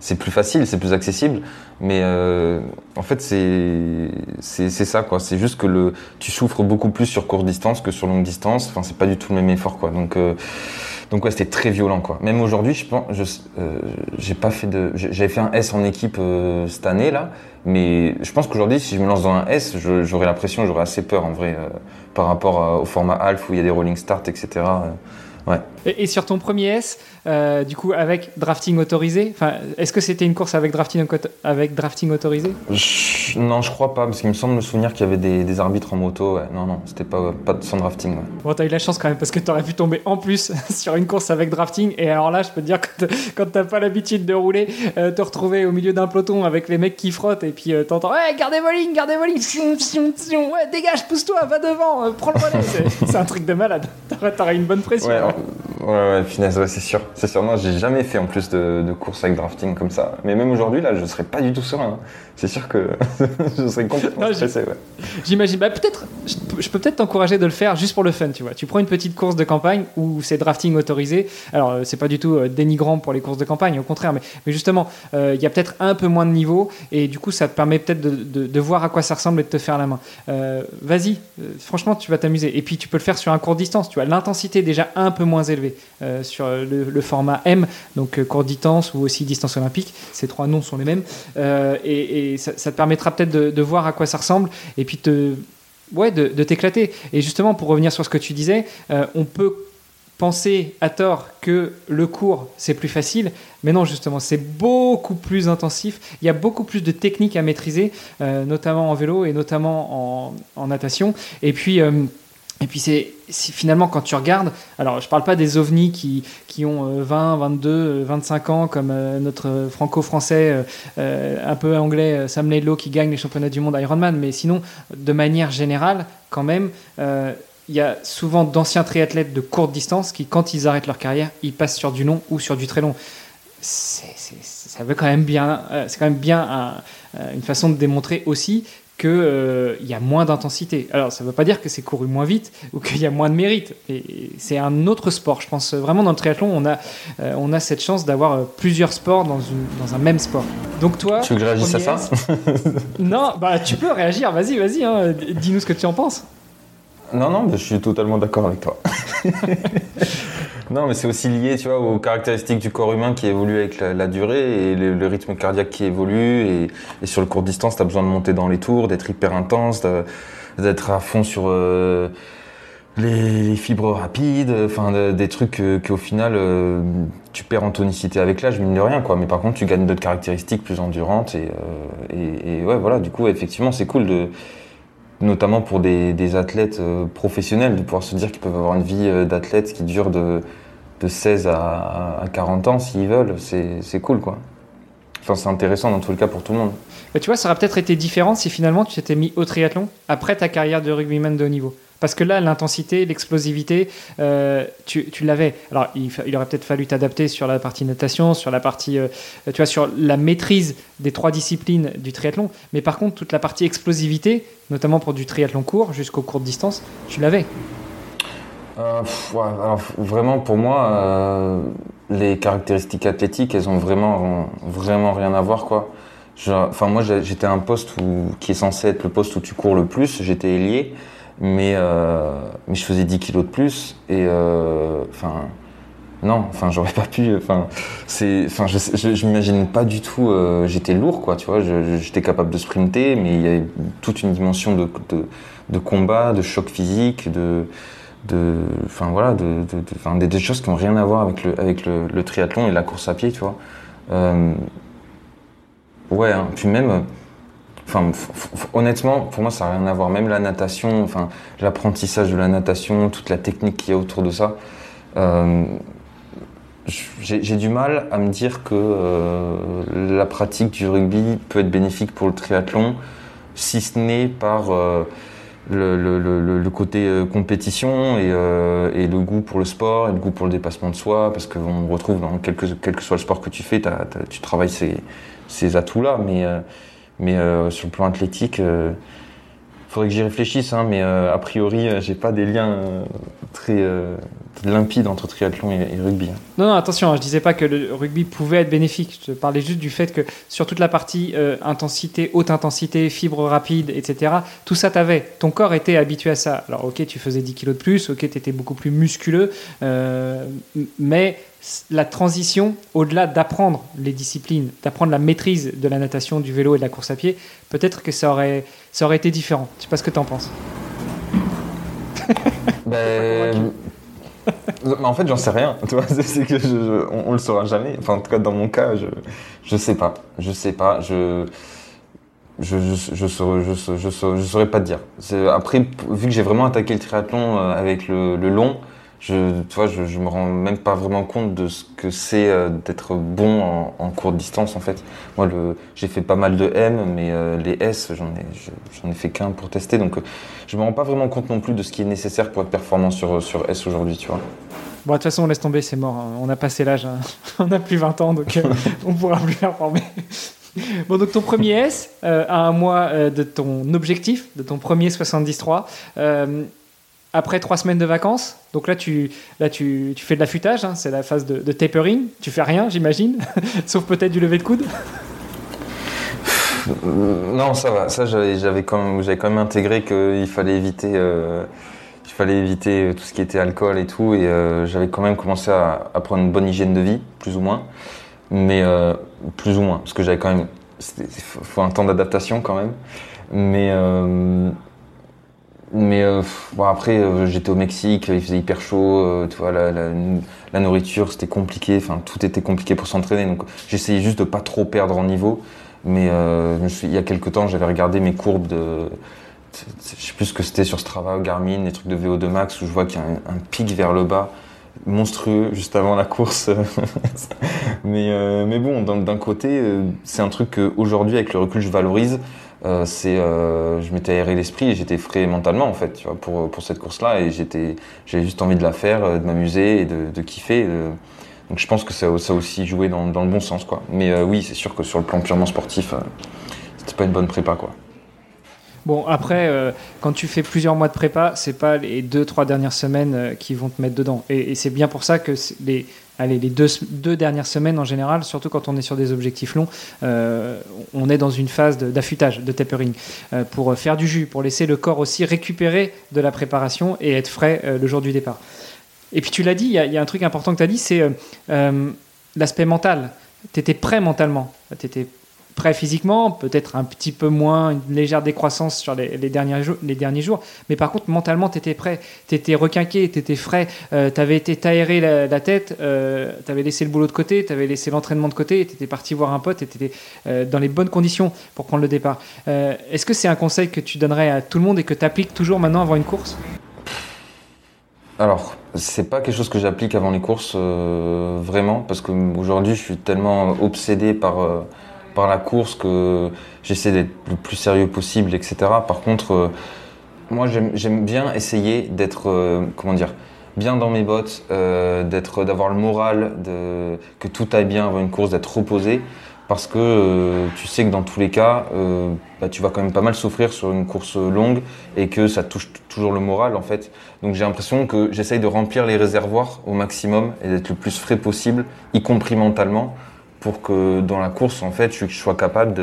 c'est plus facile, c'est plus accessible. Mais euh, en fait, c'est ça, quoi. C'est juste que le, tu souffres beaucoup plus sur courte distance que sur longue distance. Enfin, c'est pas du tout le même effort, quoi. Donc, euh, donc ouais, c'était très violent, quoi. Même aujourd'hui, je pense, je, euh, j'ai pas fait de, j'avais fait un S en équipe euh, cette année là, mais je pense qu'aujourd'hui, si je me lance dans un S, j'aurais l'impression, j'aurais assez peur en vrai, par rapport au format Alpha où il y a des rolling start, etc. ouais. Et, sur ton premier S, euh, du coup, avec drafting autorisé, est-ce que c'était une course avec drafting, avec drafting autorisé? Non, je crois pas, parce qu'il me semble me souvenir qu'il y avait des, arbitres en moto. Non, non, c'était pas, pas sans drafting. Ouais. Bon, t'as eu la chance quand même, parce que t'aurais pu tomber en plus sur une course avec drafting. Et alors là, je peux te dire que quand t'as pas l'habitude de rouler, euh, te retrouver au milieu d'un peloton avec les mecs qui frottent, et puis euh, t'entends Ouais, gardez vos lignes, gardez vos lignes, ouais, dégage, pousse-toi, va devant, prends le relais. c'est un truc de malade. T'aurais une bonne pression. Hein. Ouais, ouais, finesse, ouais, c'est sûr. C'est sûr. Non, j'ai jamais fait en plus de, de course avec drafting comme ça. Mais même aujourd'hui, là, je serais pas du tout serein. Hein c'est sûr que je serais complètement stressé. Ouais. J'imagine. Bah, peut-être, je peux peut-être t'encourager de le faire juste pour le fun, tu vois. Tu prends une petite course de campagne où c'est drafting autorisé. Alors, euh, c'est pas du tout euh, dénigrant pour les courses de campagne, au contraire, mais, mais justement, euh, il y a peut-être un peu moins de niveau et du coup, ça te permet peut-être de, de, voir à quoi ça ressemble et de te faire la main. Vas-y, franchement, tu vas t'amuser. Et puis, tu peux le faire sur un court distance, tu vois. L'intensité est déjà un peu moins élevée sur le, format M, donc court distance ou aussi distance olympique. Ces trois noms sont les mêmes. et et ça, te permettra peut-être de, voir à quoi ça ressemble et puis ouais, de, t'éclater. Et justement, pour revenir sur ce que tu disais, euh, on peut penser à tort que le cours c'est plus facile, mais non justement c'est beaucoup plus intensif. Il y a beaucoup plus de techniques à maîtriser, euh, notamment en vélo et notamment en, natation. Et puis euh, et puis c'est finalement quand tu regardes, alors je parle pas des ovnis qui, qui ont 20, 22, 25 ans comme euh, notre franco-français euh, euh, un peu anglais Sam Laidlow qui gagne les championnats du monde Ironman, mais sinon de manière générale quand même il y a souvent d'anciens triathlètes de courte distance qui quand ils arrêtent leur carrière ils passent sur du long ou sur du très long. ça veut quand même bien, c'est quand même bien une façon de démontrer aussi qu'il euh, y a moins d'intensité. Alors, ça ne veut pas dire que c'est couru moins vite ou qu'il y a moins de mérite. C'est un autre sport. Je pense vraiment dans le triathlon, on a, euh, on a cette chance d'avoir euh, plusieurs sports dans, une, dans un même sport. Donc toi... Tu veux que je réagisse à ça Non, bah tu peux réagir. Vas-y, vas-y. Hein. Dis-nous ce que tu en penses. Non, non, je suis totalement d'accord avec toi. non, mais c'est aussi lié, tu vois, aux caractéristiques du corps humain qui évoluent avec la, durée et le, rythme cardiaque qui évolue. Et, sur le court distance, tu besoin de monter dans les tours, d'être hyper intense, d'être à fond sur euh, les, fibres rapides, enfin des trucs qu'au final euh, tu perds en tonicité avec l'âge, mine de rien, quoi. Mais par contre, tu gagnes d'autres caractéristiques plus endurantes et, euh, et ouais, voilà. Du coup, effectivement, c'est cool de notamment pour des, athlètes euh, professionnels, de pouvoir se dire qu'ils peuvent avoir une vie euh, d'athlète qui dure de, de 16 à, 40 ans s'ils veulent, c'est cool quoi. Enfin, c'est intéressant dans tous les cas pour tout le monde. tu vois, ça aurait peut-être été différent si finalement tu t'étais mis au triathlon après ta carrière de rugbyman de haut niveau. Parce que là, l'intensité, l'explosivité, euh, tu, l'avais. Alors, il, aurait peut-être fallu t'adapter sur la partie natation, sur la partie, euh, tu vois, sur la maîtrise des trois disciplines du triathlon. Mais par contre, toute la partie explosivité, notamment pour du triathlon court jusqu'aux courtes distances, tu l'avais. Euh, vraiment, pour moi, les caractéristiques athlétiques, elles ont vraiment, vraiment rien à voir, quoi. Enfin, moi, j'étais un poste qui est censé être le poste où tu cours le plus. J'étais ailier mais, euh, mais je faisais 10 kilos de plus et euh, enfin non enfin j'aurais pas pu enfin c'est enfin je, m'imagine pas du tout euh, j'étais lourd quoi tu vois j'étais capable de sprinter mais il y a toute une dimension de, de, combat de choc physique de de enfin voilà de, de, des, choses qui ont rien à voir avec le avec le, le, triathlon et la course à pied tu vois. Ouais hein, puis même Honnêtement, pour moi, ça n'a rien à voir. Même la natation, enfin, l'apprentissage de la natation, toute la technique qu'il y a autour de ça. Euh, j'ai du mal à me dire que euh, la pratique du rugby peut être bénéfique pour le triathlon, si ce n'est par, euh, le, côté compétition et, le goût pour le sport et le goût pour le dépassement de soi, parce qu'on retrouve dans quel que, quel que, soit le sport que tu fais, tu travailles ces, ces atouts-là, mais, mais sur le plan athlétique, faudrait que j'y réfléchisse, hein, mais euh, a priori, euh, j'ai pas des liens euh, très limpides entre triathlon et, rugby. Hein. Non, non, attention, hein, je disais pas que le rugby pouvait être bénéfique. Je parlais juste du fait que sur toute la partie intensité, haute intensité, fibre rapide, etc., tout ça t'avait. Ton corps était habitué à ça. Alors, ok, tu faisais 10 kilos de plus, ok, tu étais beaucoup plus musculeux, mais la transition, au-delà d'apprendre les disciplines, d'apprendre la maîtrise de la natation, du vélo et de la course à pied, peut-être que ça aurait, ça aurait été différent. Je sais pas ce que tu en penses. ben... en fait, j'en sais rien. Tu vois, c'est que je, on, le saura jamais. Enfin, en tout cas, dans mon cas, je, je sais pas. Je sais pas. Je, je, je, je, saurais, je, je, saurais pas te dire. Après, vu que j'ai vraiment attaqué le triathlon euh, avec le, le long, je, tu vois, je, je me rends même pas vraiment compte de ce que c'est euh, d'être bon en, en, courte distance en fait. Moi, j'ai fait pas mal de M, mais euh, les S, j'en ai, j'en ai fait qu'un pour tester, donc euh, je me rends pas vraiment compte non plus de ce qui est nécessaire pour être performant sur sur S aujourd'hui, tu vois. Bon, de toute façon, on laisse tomber, c'est mort. Hein. On a passé l'âge, hein. on a plus 20 ans, donc on pourra plus performer. Bon, donc ton premier S, à un mois de ton objectif, de ton premier 73 après trois semaines de vacances. Donc là, tu, là, tu, tu fais de l'affûtage, hein, c'est la phase de, tapering. Tu fais rien, j'imagine, sauf peut-être du lever de coude. Non, ça va. Ça, j'avais quand, même, quand même intégré qu'il fallait éviter, euh, il fallait éviter tout ce qui était alcool et tout. Et euh, j'avais quand même commencé à, prendre une bonne hygiène de vie, plus ou moins. Mais euh, plus ou moins, parce que j'avais quand même, il faut un temps d'adaptation quand même. Mais mais euh, bon, après, euh, j'étais au Mexique, il faisait hyper chaud, euh, tu vois, la, nourriture c'était compliqué, enfin tout était compliqué pour s'entraîner, donc j'essayais juste de pas trop perdre en niveau. Mais il y a quelques temps, j'avais regardé mes courbes de, je sais plus ce que c'était sur Strava, Garmin, des trucs de VO2 max où je vois qu'il y a un, pic vers le bas monstrueux juste avant la course. mais, mais bon, d'un côté, c'est un truc qu'aujourd'hui, avec le recul, je valorise euh, c'est euh, je m'étais aéré l'esprit j'étais frais mentalement en fait tu vois, pour, pour cette course là et j'étais j'avais juste envie de la faire euh, de m'amuser et de, kiffer donc je pense que ça, a aussi joué dans, le bon sens quoi. Mais oui c'est sûr que sur le plan purement sportif c'était pas une bonne prépa quoi. Bon, après, quand tu fais plusieurs mois de prépa, c'est pas les deux, trois dernières semaines qui vont te mettre dedans. Et c'est bien pour ça que les, allez, les deux, dernières semaines en général, surtout quand on est sur des objectifs longs, euh, on est dans une phase d'affûtage, de, tapering, euh, pour faire du jus, pour laisser le corps aussi récupérer de la préparation et être frais euh, le jour du départ. Et puis tu l'as dit, il y, y, a un truc important que tu as dit, c'est l'aspect mental. Tu étais prêt mentalement, tu étais prêt physiquement, peut-être un petit peu moins, une légère décroissance sur les, derniers, jours, mais par contre, mentalement, tu étais prêt, tu étais requinqué, tu étais frais, euh, tu avais été t'aérer la, tête, euh, tu avais laissé le boulot de côté, tu avais laissé l'entraînement de côté, tu étais parti voir un pote, tu étais euh, dans les bonnes conditions pour prendre le départ. Est-ce que c'est un conseil que tu donnerais à tout le monde et que tu appliques toujours maintenant avant une course? Alors, c'est pas quelque chose que j'applique avant les courses, vraiment, parce qu'aujourd'hui, je suis tellement obsédé par par la course que j'essaie d'être le plus sérieux possible, etc. Par contre, euh, moi j'aime bien essayer d'être, euh, comment dire, bien dans mes bottes, euh, d'être, d'avoir le moral, de, que tout aille bien avant une course, d'être reposé. Parce que tu sais que dans tous les cas, bah, tu vas quand même pas mal souffrir sur une course longue et que ça touche toujours le moral en fait. Donc j'ai l'impression que j'essaye de remplir les réservoirs au maximum et d'être le plus frais possible, y compris mentalement, pour que dans la course, en fait, je sois capable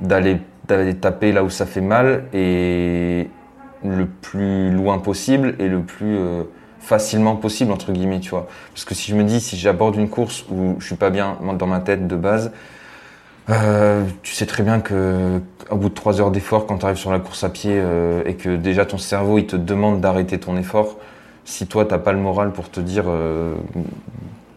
d'aller taper là où ça fait mal et le plus loin possible et le plus euh, facilement possible entre guillemets tu vois. Parce que si je me dis si j'aborde une course où je suis pas bien dans ma tête de base euh, tu sais très bien que au bout de trois heures d'effort quand tu arrives sur la course à pied euh, et que déjà ton cerveau il te demande d'arrêter ton effort si toi t'as pas le moral pour te dire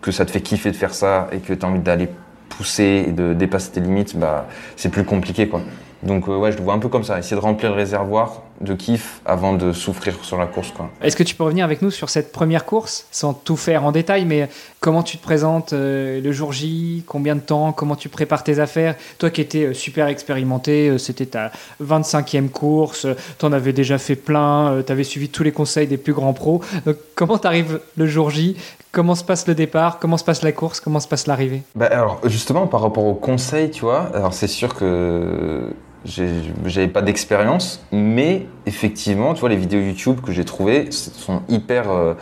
que ça te fait kiffer de faire ça et que tu as envie d'aller pousser et de dépasser tes limites, bah, c'est plus compliqué. Quoi. Donc euh, ouais, je le vois un peu comme ça, essayer de remplir le réservoir de kiff avant de souffrir sur la course. Est-ce que tu peux revenir avec nous sur cette première course, sans tout faire en détail, mais comment tu te présentes euh, le jour J, combien de temps, comment tu prépares tes affaires? Toi qui étais euh, super expérimenté, euh, c'était ta 25e course, tu en avais déjà fait plein, tu avais suivi tous les conseils des plus grands pros. Donc, comment tu arrives le jour J? Comment se passe le départ? Comment se passe la course? Comment se passe l'arrivée? Bah, Alors justement par rapport aux conseils, tu vois, alors c'est sûr que j'avais pas d'expérience, mais effectivement, tu vois, les vidéos YouTube que j'ai trouvées sont hyper euh,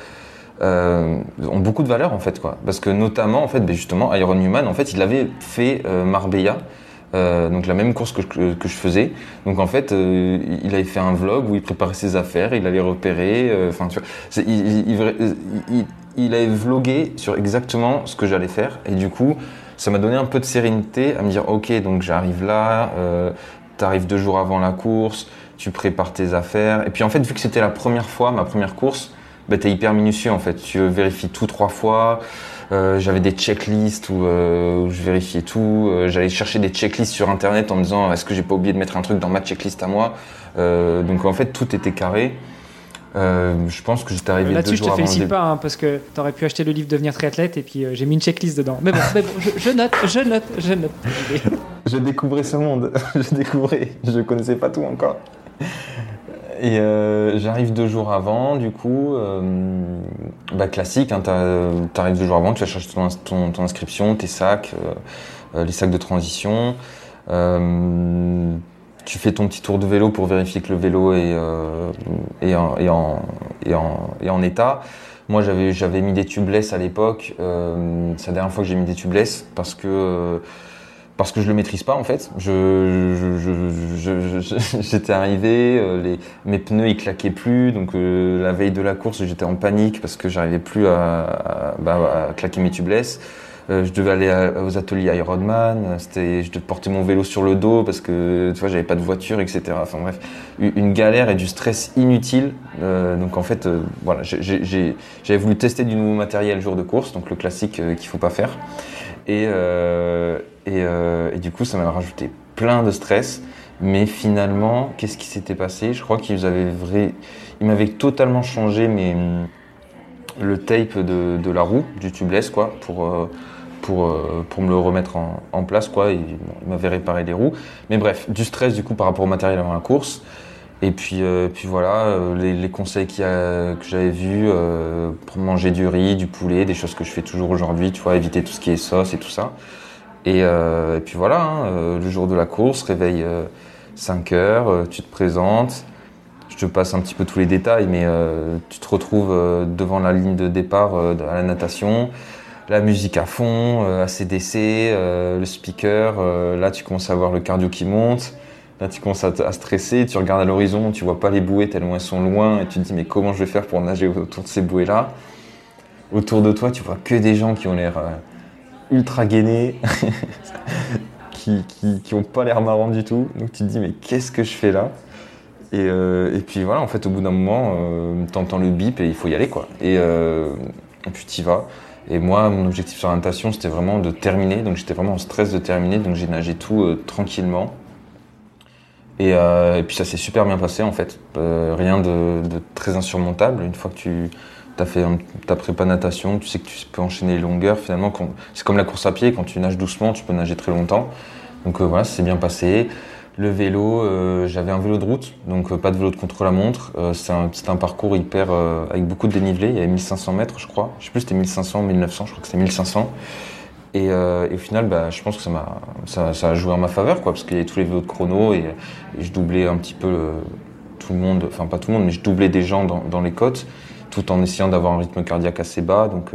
euh, ont beaucoup de valeur en fait, quoi. Parce que notamment, en fait, ben, justement, Iron Human, en fait, il avait fait euh, Marbella. donc la même course que que je faisais. Donc en fait, il avait fait un vlog où il préparait ses affaires, il allait repérer. Enfin, tu vois, il, il, il, avait vlogué sur exactement ce que j'allais faire. Et du coup, ça m'a donné un peu de sérénité à me dire, ok, donc j'arrive là, tu arrives deux jours avant la course, tu prépares tes affaires. Et puis en fait, vu que c'était la première fois, ma première course, bah, tu es hyper minutieux en fait. Tu vérifies tout trois fois. Euh, j'avais des checklists où, euh, je vérifiais tout. Euh, j'allais chercher des checklists sur internet en me disant est-ce que j'ai pas oublié de mettre un truc dans ma checklist à moi? donc en fait tout était carré. Euh, je pense que j'étais arrivé Là-dessus, je te félicite pas, hein, parce que tu aurais pu acheter le livre Devenir triathlète et puis euh, j'ai mis une checklist dedans. Mais bon, mais bon je, note, je note, je note. je découvrais ce monde, je découvrais, je connaissais pas tout encore. Et euh, j'arrive deux jours avant, du coup, bah, classique, hein, tu arrives deux jours avant, tu vas chercher ton, ton, inscription, tes sacs, les sacs de transition tu fais ton petit tour de vélo pour vérifier que le vélo est, euh, est, en, est, en, est, en, état. Moi, j'avais, j'avais mis des tubeless à l'époque. Euh, c'est la dernière fois que j'ai mis des tubeless parce que, parce que je le maîtrise pas en fait. Je, j'étais arrivé, euh, les, mes pneus ils claquaient plus. Donc euh, la veille de la course, j'étais en panique parce que j'arrivais plus à, à, bah, à claquer mes tubeless. Euh, je devais aller aux ateliers Ironman. C'était, je devais porter mon vélo sur le dos parce que tu vois, j'avais pas de voiture, etc. Enfin bref, une galère et du stress inutile. Euh, donc en fait, euh, voilà, j'avais voulu tester du nouveau matériel jour de course, donc le classique qu'il faut pas faire. Et, et, du coup, ça m'a rajouté plein de stress. Mais finalement, qu'est-ce qui s'était passé? Je crois qu'ils avaient vrai, ils m'avaient totalement changé mes le tape de, de, la roue du tubeless quoi pour pour, euh, pour me le remettre en, place. Quoi. Il, m'avait réparé les roues. Mais bref, du stress du coup par rapport au matériel avant la course. Et puis, euh, puis voilà, euh, les, conseils a, que j'avais vus pour manger du riz, du poulet, des choses que je fais toujours aujourd'hui, tu vois, éviter tout ce qui est sauce et tout ça. Et, et puis voilà, hein, le jour de la course, réveil 5 heures, tu te présentes. Je passe un petit peu tous les détails, mais tu te retrouves devant la ligne de départ à la natation la musique à fond, euh, ACDC, euh, le speaker. Euh, là, tu commences à voir le cardio qui monte. Là, tu commences à, stresser. Tu regardes à l'horizon, tu vois pas les bouées tellement elles sont loin. Et tu te dis, mais comment je vais faire pour nager autour de ces bouées-là? Autour de toi, tu vois que des gens qui ont l'air ultra gainés, qui, qui, ont pas l'air marrants du tout. Donc, tu te dis, mais qu'est-ce que je fais là? Et, puis voilà, en fait, au bout d'un moment, tu entends le bip et il faut y aller, quoi. Et, et puis tu y vas. Et moi, mon objectif sur la natation, c'était vraiment de terminer. Donc j'étais vraiment en stress de terminer. Donc j'ai nagé tout euh, tranquillement. Euh, et, puis ça s'est super bien passé en fait. Euh, rien de, très insurmontable. Une fois que tu as fait ta prépa natation, tu sais que tu peux enchaîner les longueurs. Finalement, c'est comme la course à pied. Quand tu nages doucement, tu peux nager très longtemps. Donc voilà, ça s'est bien passé. Le vélo, euh, j'avais un vélo de route, donc euh, pas de vélo de contre-la-montre. Euh, c'est un, parcours hyper avec beaucoup de dénivelé. Il y avait 1500 mètres, je crois. Je sais plus, c'était 1500 ou 1900. Je crois que c'était 1500. Et, au final, bah, je pense que ça, a joué en ma faveur, quoi, parce qu'il y avait tous les vélos de chrono et, je doublais un petit peu tout le monde, enfin pas tout le monde, mais je doublais des gens dans, dans les côtes, tout en essayant d'avoir un rythme cardiaque assez bas. Donc,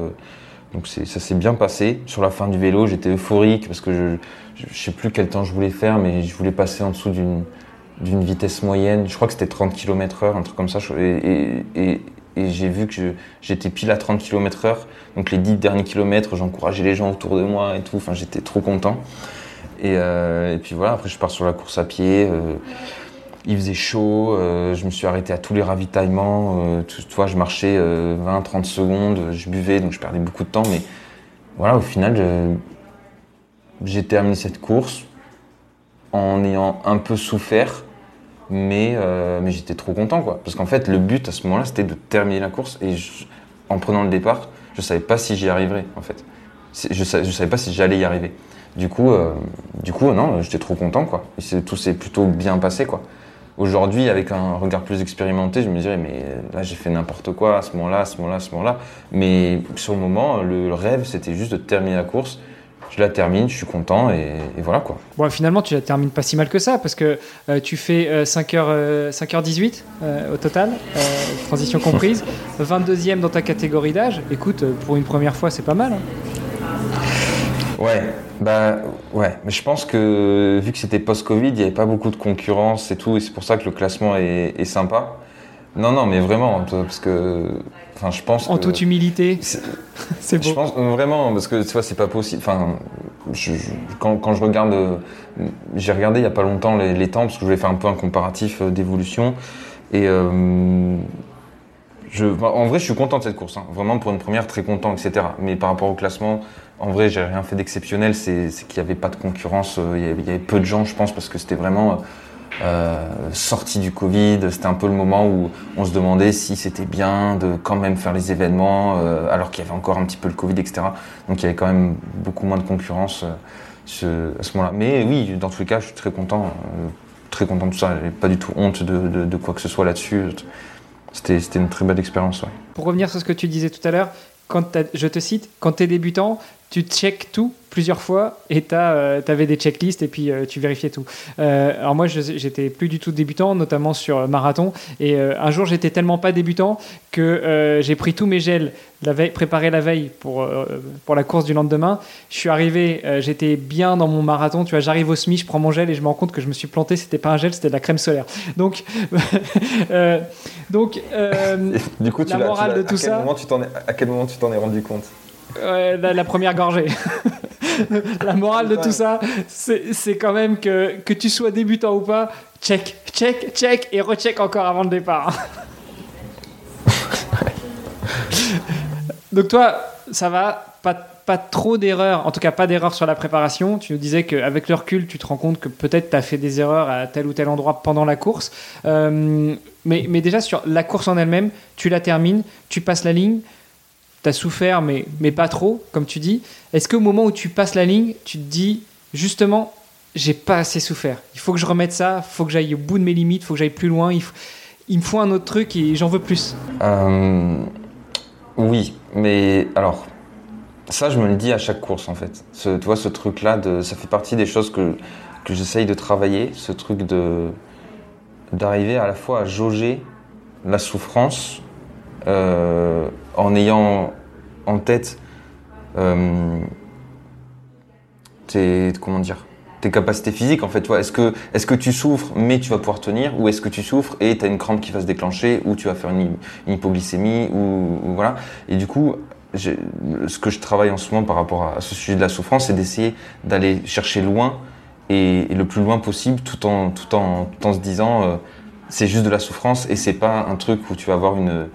donc ça s'est bien passé. Sur la fin du vélo, j'étais euphorique parce que je, je, sais plus quel temps je voulais faire, mais je voulais passer en dessous d'une vitesse moyenne. Je crois que c'était 30 km heure, un truc comme ça. Et, j'ai vu que j'étais pile à 30 km heure. Donc les 10 derniers kilomètres, j'encourageais les gens autour de moi et tout. Enfin, j'étais trop content. Et, euh, puis voilà, après je pars sur la course à pied. Euh, il faisait chaud, euh, je me suis arrêté à tous les ravitaillements. Tu vois, je marchais 20-30 euh, secondes, je buvais, donc je perdais beaucoup de temps. Mais voilà, au final, j'ai terminé cette course en ayant un peu souffert, mais, euh, mais j'étais trop content, quoi. Parce qu'en fait, le but à ce moment-là, c'était de terminer la course. Et en prenant le départ, je savais pas si j'y arriverais, en fait. Je je savais pas si j'allais y arriver. Du coup, euh, du coup, non, j'étais trop content, quoi. Tout s'est plutôt bien passé, quoi. Aujourd'hui, avec un regard plus expérimenté, je me dirais, mais là, j'ai fait n'importe quoi à ce moment-là, à ce moment-là, à ce moment-là. Mais sur le moment, le rêve, c'était juste de terminer la course je la termine, je suis content et, voilà quoi. Bon, finalement, tu la termines pas si mal que ça parce que euh, tu fais 5h, euh, 5h18 euh, au total, transition comprise, 22e dans ta catégorie d'âge. Écoute, pour une première fois, c'est pas mal. Hein. ouais, bah ouais, mais je pense que vu que c'était post-Covid, il n'y avait pas beaucoup de concurrence et tout, et c'est pour ça que le classement est, est sympa. Non, non, mais vraiment, parce que Enfin, je pense en toute humilité. C'est beau. Je pense vraiment parce que tu vois, c'est pas possible. Enfin, quand, quand, je regarde, euh, j'ai regardé il y a pas longtemps les, temps parce que je voulais faire un peu un comparatif euh, d'évolution et euh, je, en vrai, je suis content de cette course. Hein. Vraiment pour une première, très content, etc. Mais par rapport au classement, en vrai, j'ai rien fait d'exceptionnel. C'est qu'il n'y avait pas de concurrence. Il y, avait, il y, avait, peu de gens, je pense, parce que c'était vraiment euh, sorti du Covid, c'était un peu le moment où on se demandait si c'était bien de quand même faire les événements, euh, alors qu'il y avait encore un petit peu le Covid, etc. Donc il y avait quand même beaucoup moins de concurrence euh, à ce moment-là. Mais oui, dans tous les cas, je suis très content, très content de tout ça. J'ai pas du tout honte de, quoi que ce soit là-dessus. C'était une très belle expérience. Pour revenir sur ce que tu disais tout à l'heure, je te cite, quand tu es débutant, tu checkes tout plusieurs fois et tu euh, avais des checklists et puis euh, tu vérifiais tout. Euh, alors moi, j'étais plus du tout débutant, notamment sur marathon. Et un jour, j'étais tellement pas débutant que j'ai pris tous mes gels la veille, préparé la veille pour, pour la course du lendemain. Je suis arrivé, j'étais bien dans mon marathon. Tu vois, j'arrive au SMI, je prends mon gel et je me rends compte que je me suis planté. C'était pas un gel, c'était de la crème solaire. Donc, donc du coup, la morale de tout ça. à quel moment tu t'en es rendu compte? La, première gorgée. la morale de tout ça, c'est quand même que, que tu sois débutant ou pas, check, check, check et recheck encore avant le départ. Donc toi, ça va, pas, pas trop d'erreurs, en tout cas pas d'erreurs sur la préparation. Tu nous disais qu'avec le recul, tu te rends compte que peut-être tu as fait des erreurs à tel ou tel endroit pendant la course. Euh, mais, mais déjà sur la course en elle-même, tu la termines, tu passes la ligne tu souffert, mais, mais pas trop, comme tu dis. Est-ce qu'au moment où tu passes la ligne, tu te dis, justement, j'ai pas assez souffert? Il faut que je remette ça, il faut que j'aille au bout de mes limites, il faut que j'aille plus loin, il, me faut un autre truc et j'en veux plus. Euh, oui, mais alors, ça, je me le dis à chaque course, en fait. Ce, tu vois, ce truc-là, ça fait partie des choses que, que j'essaye de travailler, ce truc de d'arriver à la fois à jauger la souffrance euh, en ayant en tête euh, tes, comment dire, tes capacités physiques en fait. Est-ce que, est que tu souffres mais tu vas pouvoir tenir ou est-ce que tu souffres et tu as une crampe qui va se déclencher ou tu vas faire une, hypoglycémie ou, voilà. Et du coup, ce que je travaille en ce moment par rapport à ce sujet de la souffrance, c'est d'essayer d'aller chercher loin et, le plus loin possible tout en, tout en, tout se disant euh, c'est juste de la souffrance et c'est pas un truc où tu vas avoir une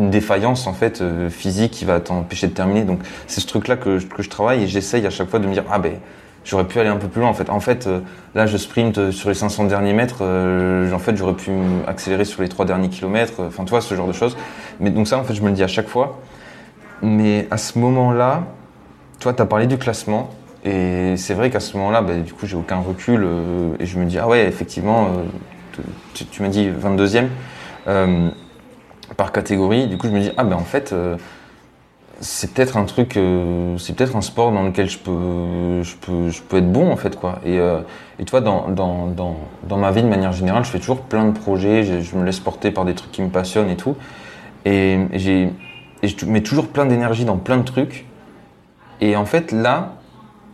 une défaillance en fait euh, physique qui va t'empêcher de terminer. Donc c'est ce truc-là que, que, je travaille et j'essaye à chaque fois de me dire ah ben j'aurais pu aller un peu plus loin en fait. En fait euh, là je sprint euh, sur les 500 derniers mètres, en fait j'aurais pu accélérer sur les trois derniers kilomètres. Enfin tu ce genre de choses. Mais donc ça en fait je me le dis à chaque fois. Mais à ce moment-là, toi tu as parlé du classement. Et c'est vrai qu'à ce moment-là, ben, du coup, j'ai aucun recul et je me dis, ah ouais, effectivement, tu, tu m'as dit 22e par catégorie. Du coup, je me dis, ah ben en fait, euh, c'est peut-être un truc, euh, c'est peut-être un sport dans lequel je peux, je peux, je peux être bon en fait quoi. Et, euh, et tu vois, dans, dans, dans, dans, ma vie de manière générale, je fais toujours plein de projets, je, me laisse porter par des trucs qui me passionnent et tout. Et, et je mets toujours plein d'énergie dans plein de trucs. Et en fait, là,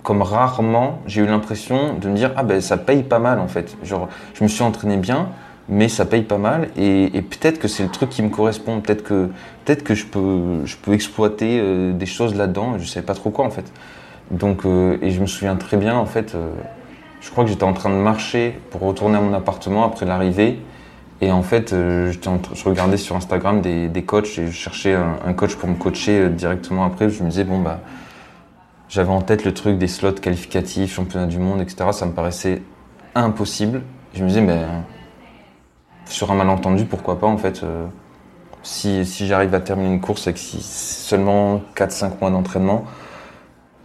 comme rarement, j'ai eu l'impression de me dire, ah ben ça paye pas mal en fait. Genre, je me suis entraîné bien mais ça paye pas mal et, peut-être que c'est le truc qui me correspond, peut-être que, peut-être que je, peux, je peux exploiter euh, des choses là-dedans, je sais pas trop quoi en fait. Donc, euh, et je me souviens très bien en fait, euh, je crois que j'étais en train de marcher pour retourner à mon appartement après l'arrivée et en fait je regardais sur Instagram des, des coachs et je cherchais un, coach pour me coacher directement après, je me disais bon bah j'avais en tête le truc des slots qualificatifs, championnat du monde, etc. Ça me paraissait impossible. Je me disais mais sur un malentendu, pourquoi pas en fait. si, si j'arrive à terminer une course avec seulement 4-5 mois d'entraînement,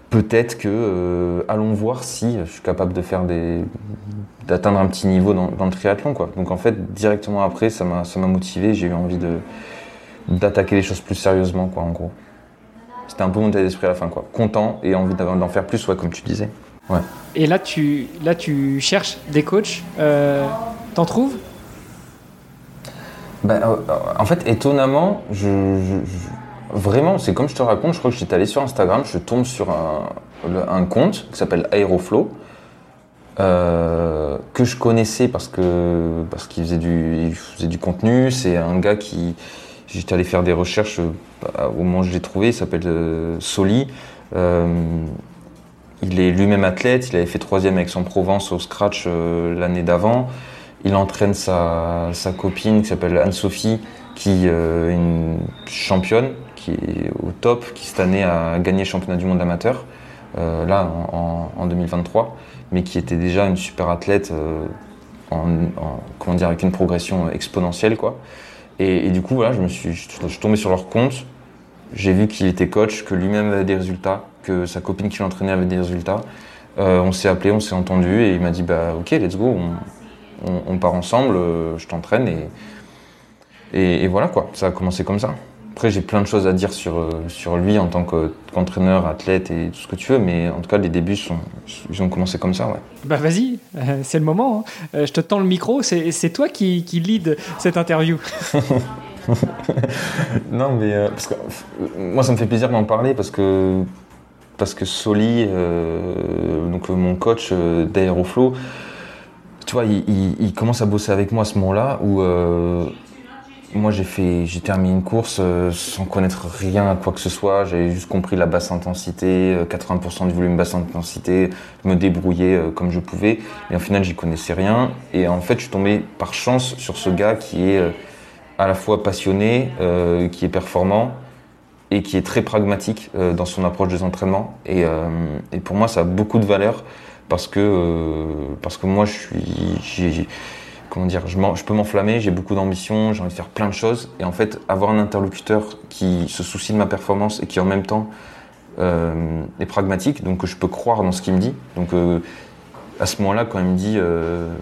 peut-être que allons voir si je suis capable de faire des d'atteindre un petit niveau dans, le triathlon quoi. Donc en fait directement après ça m'a motivé, j'ai eu envie d'attaquer les choses plus sérieusement quoi en gros. C'était un peu mon état d'esprit à la fin quoi. Content et envie d'en faire plus ouais comme tu disais. Ouais. Et là tu là tu cherches des coachs, euh, t'en trouves? Ben, euh, en fait étonnamment Vraiment, c'est comme je te raconte, je crois que j'étais allé sur Instagram, je tombe sur un, compte qui s'appelle Aeroflow, euh, que je connaissais parce que parce qu'il faisait du faisait du contenu. C'est un gars qui j'étais allé faire des recherches euh, au moment où je l'ai trouvé. Il s'appelle euh, Soli. il est lui-même athlète. Il avait fait troisième avec son Provence au scratch l'année d'avant. Il entraîne sa, copine qui s'appelle Anne-Sophie, qui est une championne qui est au top, qui cette année a gagné le championnat du monde amateur, euh, là en, 2023, mais qui était déjà une super athlète, euh, en, comment dire, avec une progression exponentielle, quoi. Et, du coup, je me suis, je, suis tombé sur leur compte, j'ai vu qu'il était coach, que lui-même avait des résultats, que sa copine qui l'entraînait avait des résultats. Euh, on s'est appelé, on s'est entendu, et il m'a dit, bah ok, let's go, part ensemble, je t'entraîne, et, et, et voilà quoi, ça a commencé comme ça. Après, j'ai plein de choses à dire sur, euh, sur lui en tant qu'entraîneur, athlète et tout ce que tu veux, mais en tout cas, les débuts sont, ils ont commencé comme ça. Ouais. Bah vas-y, euh, c'est le moment. Hein. Euh, je te tends le micro, c'est toi qui, qui lead cette interview. non, mais parce que, moi, ça me fait plaisir d'en parler parce que, parce que Soli, donc mon coach d'Aeroflow, tu vois, il, commence à bosser avec moi à ce moment-là où moi, j'ai fait, j'ai terminé une course euh, sans connaître rien à quoi que ce soit. J'avais juste compris la basse intensité, 80% euh, du volume basse intensité, me débrouiller euh, comme je pouvais. Et en final, j'y connaissais rien. Et en fait, je suis tombé par chance sur ce gars qui est à la fois passionné, qui est performant et qui est très pragmatique dans son approche des entraînements. Et, pour moi, ça a beaucoup de valeur parce que parce que moi, je suis comment dire, je, je peux m'enflammer, j'ai beaucoup d'ambition, j'ai envie de faire plein de choses. Et en fait, avoir un interlocuteur qui se soucie de ma performance et qui en même temps euh, est pragmatique, donc que je peux croire dans ce qu'il me dit. Donc euh, à ce moment-là, quand il me dit euh,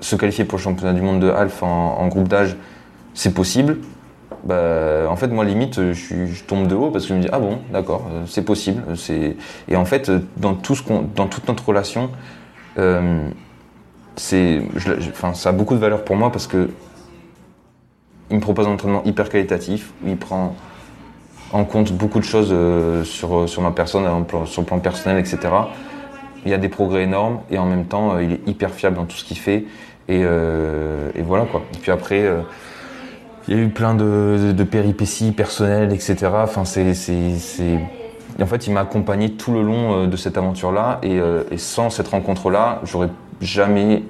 se qualifier pour le championnat du monde de half en, groupe d'âge, c'est possible. Bah, en fait, moi, limite, je, tombe de haut parce que je me dis ah bon, d'accord, c'est possible. Et en fait, dans tout ce dans toute notre relation enfin, ça a beaucoup de valeur pour moi parce que il me propose un entraînement hyper qualitatif, où il prend en compte beaucoup de choses euh, sur, sur ma personne, sur le plan personnel, etc. Il y a des progrès énormes et en même temps, euh, il est hyper fiable dans tout ce qu'il fait. Et, euh, et, voilà quoi. Et puis après, il y a eu plein de, péripéties personnelles, etc. Enfin, c'est, En fait, il m'a accompagné tout le long de cette aventure-là. Et, et sans cette rencontre-là, j'aurais jamais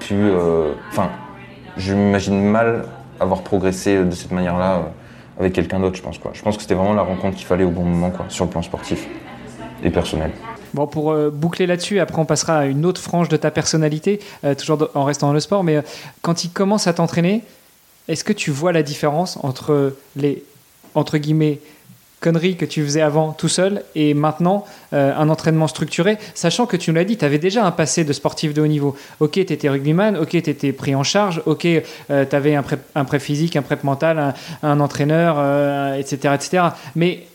pu. Euh, enfin, je m'imagine mal avoir progressé de cette manière-là euh, avec quelqu'un d'autre, je pense. Quoi. Je pense que c'était vraiment la rencontre qu'il fallait au bon moment, quoi, sur le plan sportif et personnel. Bon, pour euh, boucler là-dessus, après on passera à une autre frange de ta personnalité, toujours en restant dans le sport, mais quand il commence à t'entraîner, est-ce que tu vois la différence entre les, entre guillemets, conneries que tu faisais avant tout seul et maintenant euh, un entraînement structuré, sachant que tu nous l'as dit, tu avais déjà un passé de sportif de haut niveau. Ok, tu étais rugbyman, ok, tu étais pris en charge, ok, euh, tu avais un prêt, un prêt physique, un prêt mental, un, entraîneur, etc., euh, etc. Mais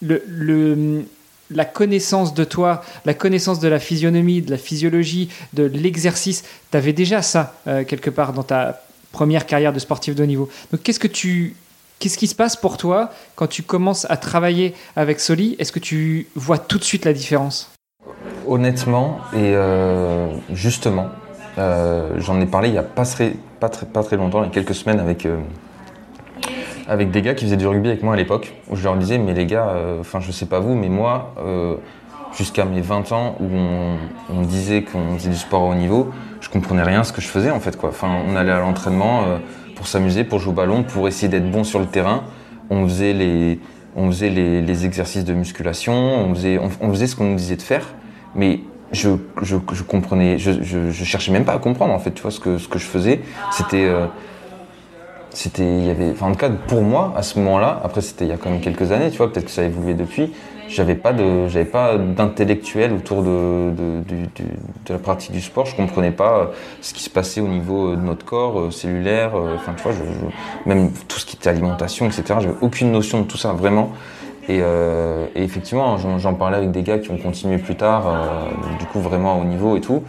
le, le la connaissance de toi, la connaissance de la physionomie, de la physiologie, de l'exercice, tu avais déjà ça quelque part dans ta première carrière de sportif de haut niveau. Donc qu'est-ce que tu Qu'est-ce qui se passe pour toi quand tu commences à travailler avec Soli? Est-ce que tu vois tout de suite la différence? Honnêtement et euh, justement, euh, j'en ai parlé il n'y a pas très, pas, très, pas très longtemps, il y a quelques semaines avec, euh, avec des gars qui faisaient du rugby avec moi à l'époque, où je leur disais, mais les gars, enfin je sais pas vous, mais moi, jusqu'à mes 20 ans, où on, disait qu'on faisait du sport à haut niveau, je comprenais rien ce que je faisais en fait. Enfin, on allait à l'entraînement pour s'amuser, pour jouer au ballon, pour essayer d'être bon sur le terrain. On faisait les, on faisait les, exercices de musculation, on faisait, on, faisait ce qu'on nous disait de faire, mais je, je, comprenais, je, cherchais même pas à comprendre en fait, tu vois, ce que, ce que je faisais. C'était, euh, c'était, il y avait, en tout cas, pour moi, à ce moment-là, après, c'était il y a quand même quelques années, tu vois, peut-être que ça a évolué depuis, j'avais pas de, j'avais pas d'intellectuel autour de, de, de, de, la pratique du sport, je comprenais pas euh, ce qui se passait au niveau de notre corps, euh, cellulaire, enfin, tu vois, je, même tout ce qui était alimentation, etc., j'avais aucune notion de tout ça, vraiment. Et, euh, et effectivement, j'en parlais avec des gars qui ont continué plus tard, euh, du coup vraiment haut niveau et tout.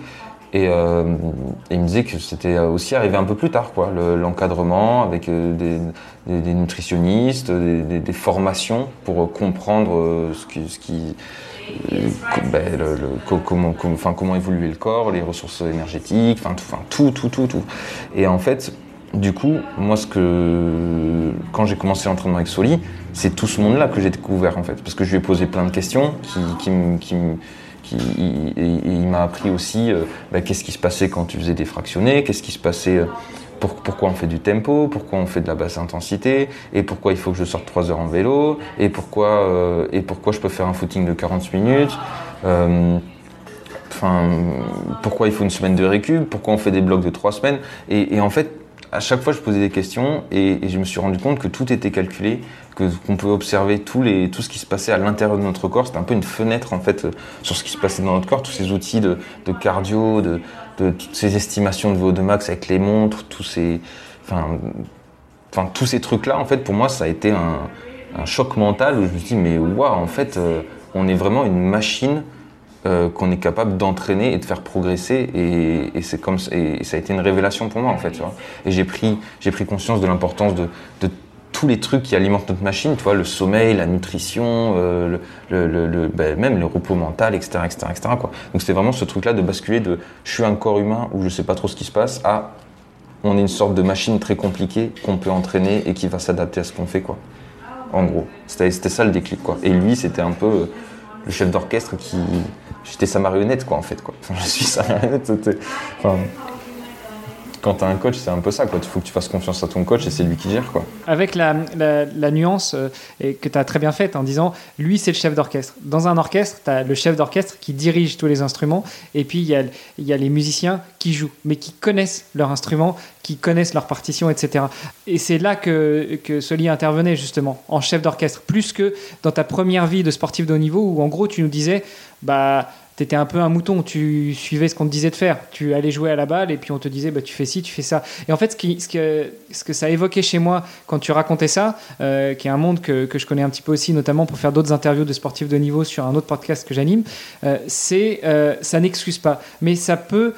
Et, euh, ils me disaient que c'était aussi arrivé un peu plus tard, quoi, l'encadrement avec euh, des, nutritionnistes, des, formations pour comprendre euh, ce qui, ben, comment, comment, comment évoluer le corps, les ressources énergétiques, enfin tout, tout, tout, tout. Et en fait, du coup, moi, ce que quand j'ai commencé l'entraînement avec Soli, c'est tout ce monde-là que j'ai découvert en fait, parce que je lui ai posé plein de questions qui, qui, qui, qui il m'a appris aussi euh, bah, qu'est-ce qui se passait quand tu faisais des fractionnés, qu'est-ce qui se passait, euh, pour, pourquoi on fait du tempo, pourquoi on fait de la basse intensité, et pourquoi il faut que je sorte 3 heures en vélo, et pourquoi, euh, et pourquoi je peux faire un footing de 40 minutes. Enfin, pourquoi il faut une semaine de récup, pourquoi on fait des blocs de 3 semaines, et en fait, à chaque fois, je posais des questions et, je me suis rendu compte que tout était calculé, que qu'on pouvait observer tous les, tout ce qui se passait à l'intérieur de notre corps. C'était un peu une fenêtre en fait sur ce qui se passait dans notre corps, tous ces outils de, de cardio, de, de, toutes ces estimations de VO2 max avec les montres, tous ces, enfin, enfin tous ces trucs-là. En fait, pour moi, ça a été un, un choc mental où je me suis dit mais waouh, en fait, euh, on est vraiment une machine euh, qu'on est capable d'entraîner et de faire progresser. Et, c'est comme ça a été une révélation pour moi en fait et j'ai pris j'ai pris conscience de l'importance de, tous les trucs qui alimentent notre machine tu vois. Le sommeil la nutrition euh, ben, même le repos mental etc etc etc donc c'était vraiment ce truc là de basculer de je suis un corps humain où je sais pas trop ce qui se passe à on est une sorte de machine très compliquée qu'on peut entraîner et qui va s'adapter à ce qu'on fait quoi. En gros. C'était ça le déclic quoi. Et lui c'était un peu le chef d'orchestre qui j'étais sa marionnette quoi en fait quoi. Je suis sa marionnette. Enfin, quand tu as un coach, c'est un peu ça. Il faut que tu fasses confiance à ton coach et c'est lui qui gère quoi. Avec la, la, nuance euh, que tu as très bien faite en disant lui c'est le chef d'orchestre. Dans un orchestre, tu as le chef d'orchestre qui dirige tous les instruments et puis il y a, y a les musiciens qui jouent mais qui connaissent leur instrument, qui connaissent leur partition, etc. Et c'est là que, que Soli intervenait justement en chef d'orchestre plus que dans ta première vie de sportif de haut niveau où en gros tu nous disais bah tu étais un peu un mouton, tu suivais ce qu'on te disait de faire. Tu allais jouer à la balle et puis on te disait bah, tu fais ci, tu fais ça. Et en fait, ce, que, ça évoquait chez moi quand tu racontais ça, euh, qui est un monde que, que, je connais un petit peu aussi, notamment pour faire d'autres interviews de sportifs de niveau sur un autre podcast que j'anime, euh, c'est euh, ça n'excuse pas, mais ça peut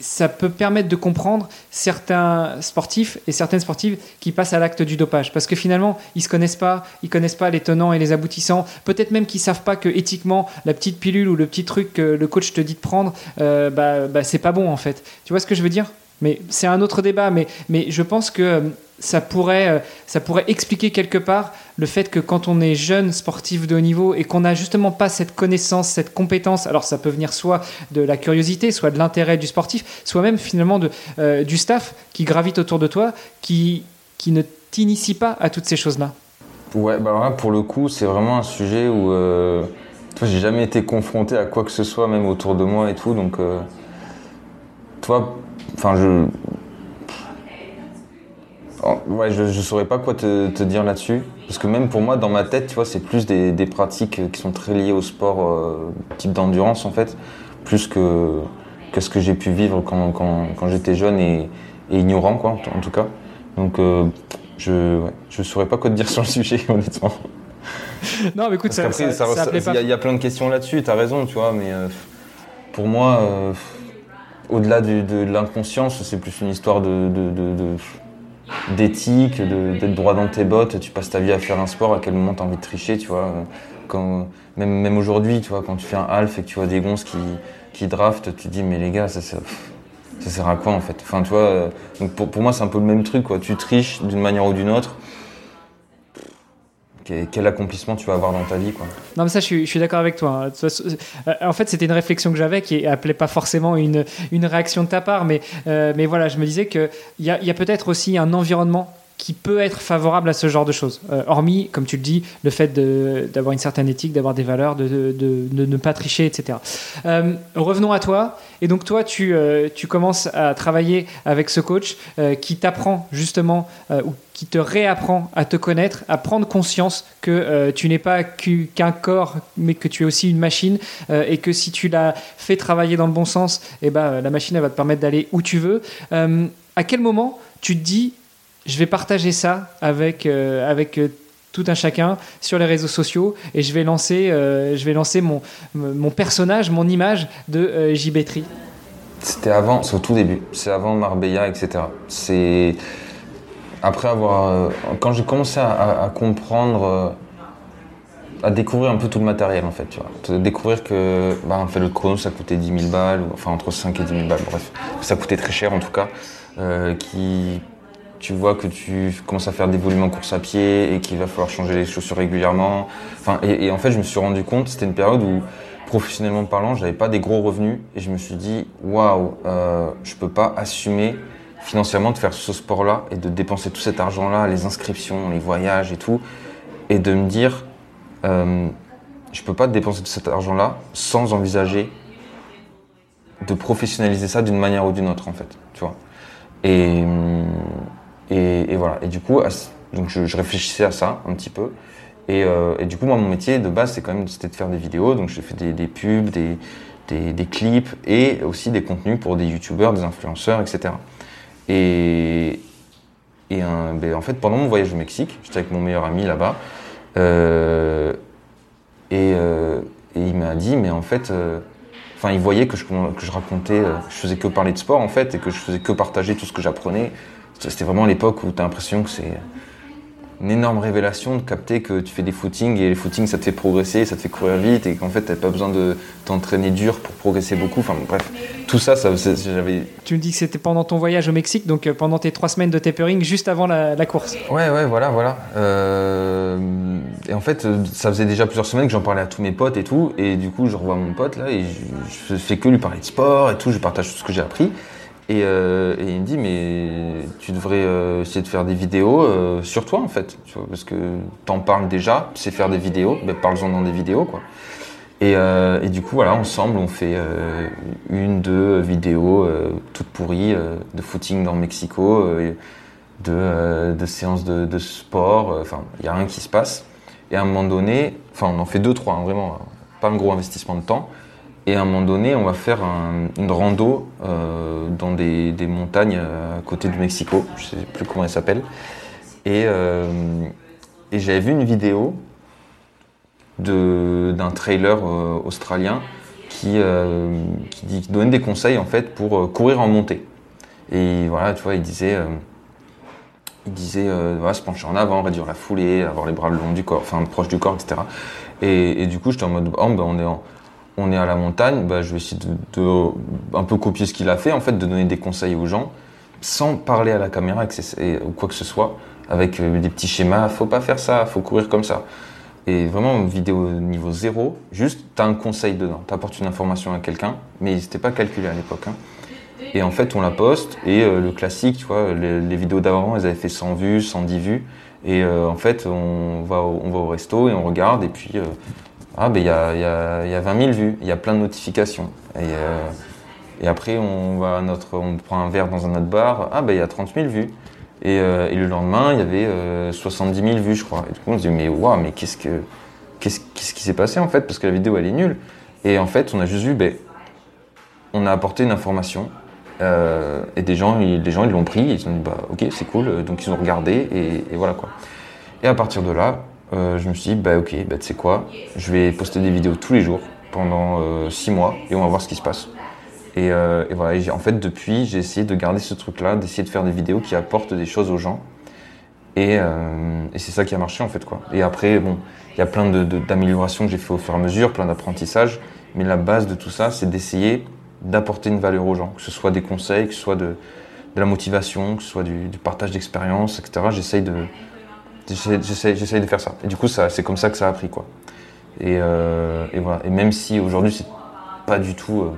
ça peut permettre de comprendre certains sportifs et certaines sportives qui passent à l'acte du dopage. Parce que finalement ils se connaissent pas ils connaissent pas les tenants et les aboutissants. Peut-être même qu'ils savent pas que éthiquement la petite pilule ou le petit truc que le coach te dit de prendre euh, bah, bah c'est pas bon en fait. Tu vois ce que je veux dire? Mais c'est un autre débat mais mais je pense que ça pourrait, ça pourrait expliquer quelque part le fait que quand on est jeune sportif de haut niveau et qu'on n'a justement pas cette connaissance, cette compétence, alors ça peut venir soit de la curiosité, soit de l'intérêt du sportif, soit même finalement de, euh, du staff qui gravite autour de toi, qui, qui ne t'initie pas à toutes ces choses-là. Ouais, bah ouais, pour le coup, c'est vraiment un sujet où euh, j'ai jamais été confronté à quoi que ce soit, même autour de moi et tout, donc euh, toi, enfin, je Ouais, je, je saurais pas quoi te, te dire là-dessus. Parce que même pour moi, dans ma tête, tu vois, c'est plus des, des, pratiques qui sont très liées au sport euh, type d'endurance, en fait, plus que, que ce que j'ai pu vivre quand, quand, quand j'étais jeune et, et, ignorant, quoi, en, tout cas. Donc, euh, je, ouais, je saurais pas quoi te dire sur le sujet, honnêtement. Non, mais écoute, ça, ça, ça, Il y, y, a plein de questions là-dessus, tu as raison, tu vois, mais euh, pour moi, au-delà de, l'inconscience, c'est plus une histoire d'éthique, d'être droit dans tes bottes, tu passes ta vie à faire un sport, à quel moment tu as envie de tricher, tu vois. Même aujourd'hui, tu vois, quand tu fais un half et que tu vois des gonzes qui, qui draftent, tu te dis, mais les gars, ça, ça, sert à quoi en fait? Enfin, pour, pour moi, c'est un peu le même truc, quoi. Tu triches d'une manière ou d'une autre quel accomplissement tu vas avoir dans ta vie quoi. Non mais ça je suis, d'accord avec toi. Hein. En fait c'était une réflexion que j'avais qui appelait pas forcément une, une réaction de ta part mais, euh, mais voilà je me disais qu'il y y a peut-être aussi un environnement qui peut être favorable à ce genre de choses. Euh, hormis, comme tu le dis, le fait d'avoir une certaine éthique, d'avoir des valeurs, de, ne pas tricher, etc. Euh, revenons à toi. Et donc toi, tu, euh, commences à travailler avec ce coach qui t'apprend justement, ou qui te réapprend à te connaître, à prendre conscience que tu n'es pas qu'un corps, mais que tu es aussi une machine, et que si tu l'as fait travailler dans le bon sens, eh ben, la machine va te permettre d'aller où tu veux. à quel moment tu te dis je vais partager ça avec, euh, avec euh, tout un chacun sur les réseaux sociaux et je vais lancer, euh, je vais lancer mon, mon personnage, mon image de JB C'était avant, c'est au tout début, c'est avant Marbella, etc. C'est après avoir, quand j'ai commencé à, comprendre, à découvrir un peu tout le matériel en fait, tu vois, découvrir que, bah, en fait, le chrono ça coûtait 10 000 balles, enfin entre 5 et 10 000 balles, bref, ça coûtait très cher en tout cas, qui tu vois que tu commences à faire des volumes en course à pied et qu'il va falloir changer les chaussures régulièrement. Enfin, et, en fait, je me suis rendu compte, c'était une période où, professionnellement parlant, j'avais pas des gros revenus et je me suis dit, waouh, euh, je peux pas assumer financièrement de faire ce sport-là et de dépenser tout cet argent-là, les inscriptions, les voyages et tout, et de me dire, euh, je peux pas dépenser tout cet argent-là sans envisager de professionnaliser ça d'une manière ou d'une autre, en fait, tu vois. Et, et, voilà. Et du coup, donc je, réfléchissais à ça un petit peu. Euh, et, du coup, moi, mon métier de base, c'est quand même c'était de faire des vidéos. Donc, j'ai fait des, pubs, des, des, clips et aussi des contenus pour des youtubeurs, des influenceurs, etc. Et, et ben, en fait, pendant mon voyage au Mexique, j'étais avec mon meilleur ami là-bas. Euh, euh, et, il m'a dit, mais en fait, enfin, il voyait que je, que je racontais, je faisais que parler de sport en fait, et que je faisais que partager tout ce que j'apprenais. C'était vraiment l'époque où tu as l'impression que c'est une énorme révélation de capter que tu fais des footings et les footings ça te fait progresser, ça te fait courir vite et qu'en fait tu n'as pas besoin de t'entraîner dur pour progresser beaucoup. Enfin bref, tout ça, ça j'avais. Tu me dis que c'était pendant ton voyage au Mexique, donc euh, pendant tes trois semaines de tapering, juste avant la, course. Ouais, ouais, voilà, voilà. Euh, et en fait, euh, ça faisait déjà plusieurs semaines que j'en parlais à tous mes potes et tout, et du coup je revois mon pote là et je, je fais que lui parler de sport et tout, je partage tout ce que j'ai appris. Euh, et, il me dit, mais tu devrais euh, essayer de faire des vidéos euh, sur toi, en fait. Parce que t'en parles déjà, c'est faire des vidéos, mais parle-en dans des vidéos, quoi. Et, du coup, voilà, ensemble, on fait une, deux vidéos toutes pourries de footing dans Mexico, de, de, séances de, sport. Enfin, il n'y a rien qui se passe. Et à un moment donné, enfin, on en fait deux, trois, hein, vraiment, pas un gros investissement de temps. Et à un moment donné, on va faire une rando euh, dans des, montagnes à côté du Mexico. Je ne sais plus comment elle s'appelle. Euh, et, j'avais vu une vidéo d'un trailer euh, australien qui, qui, donnait des conseils en fait pour courir en montée. Et voilà, tu vois, il disait, il disait, voilà, se pencher en avant, réduire la foulée, avoir les bras le long du corps, enfin proche du corps, etc. Et, du coup, j'étais en mode, oh, ben, on est en, on est à la montagne, bah, je vais essayer de, un peu copier ce qu'il a fait, en fait, de donner des conseils aux gens, sans parler à la caméra ou quoi que ce soit, avec euh, des petits schémas, faut pas faire ça, faut courir comme ça. Et vraiment, vidéo niveau zéro, juste, tu as un conseil dedans, tu apportes une information à quelqu'un, mais c'était pas calculé à l'époque. Hein. Et en fait, on la poste, et euh, le classique, tu vois, les, vidéos d'avant, elles avaient fait 100 vues, 110 vues, et euh, en fait, on va au resto et on regarde, et puis ah, ben il y a, y, a, y a 20 000 vues, il y a plein de notifications. Et, euh, et, après, on, va notre, on prend un verre dans un autre bar, ah, ben il y a 30 000 vues. Et, euh, et le lendemain, il y avait euh, 70 000 vues, je crois. Et du coup, on se dit, mais waouh, mais qu'est-ce, que, qu'est-ce, qu'est-ce qui s'est passé en fait? Parce que la vidéo, elle est nulle. Et en fait, on a juste vu, ben, on a apporté une information. Euh, et des gens, ils, les gens, ils l'ont pris, ils ont dit, bah, ok, c'est cool. Donc, ils ont regardé, et voilà quoi. Et à partir de là, euh, je me suis dit, bah ok, bah, tu sais quoi, je vais poster des vidéos tous les jours pendant euh, mois et on va voir ce qui se passe. Et, euh, voilà, en fait, depuis, j'ai essayé de garder ce truc-là, d'essayer de faire des vidéos qui apportent des choses aux gens. Et, et c'est ça qui a marché en fait. quoi. Et après, bon, il y a plein d'améliorations de, que j'ai fait au fur et à mesure, plein d'apprentissages. Mais la base de tout ça, c'est d'essayer d'apporter une valeur aux gens, que ce soit des conseils, que ce soit de, de la motivation, que ce soit du partage d'expérience, etc. J'essaye de, J'essaye de faire ça. Et du coup, c'est comme ça que ça a pris, quoi. Et, euh, et voilà. Et même si aujourd'hui, c'est pas du tout. Euh,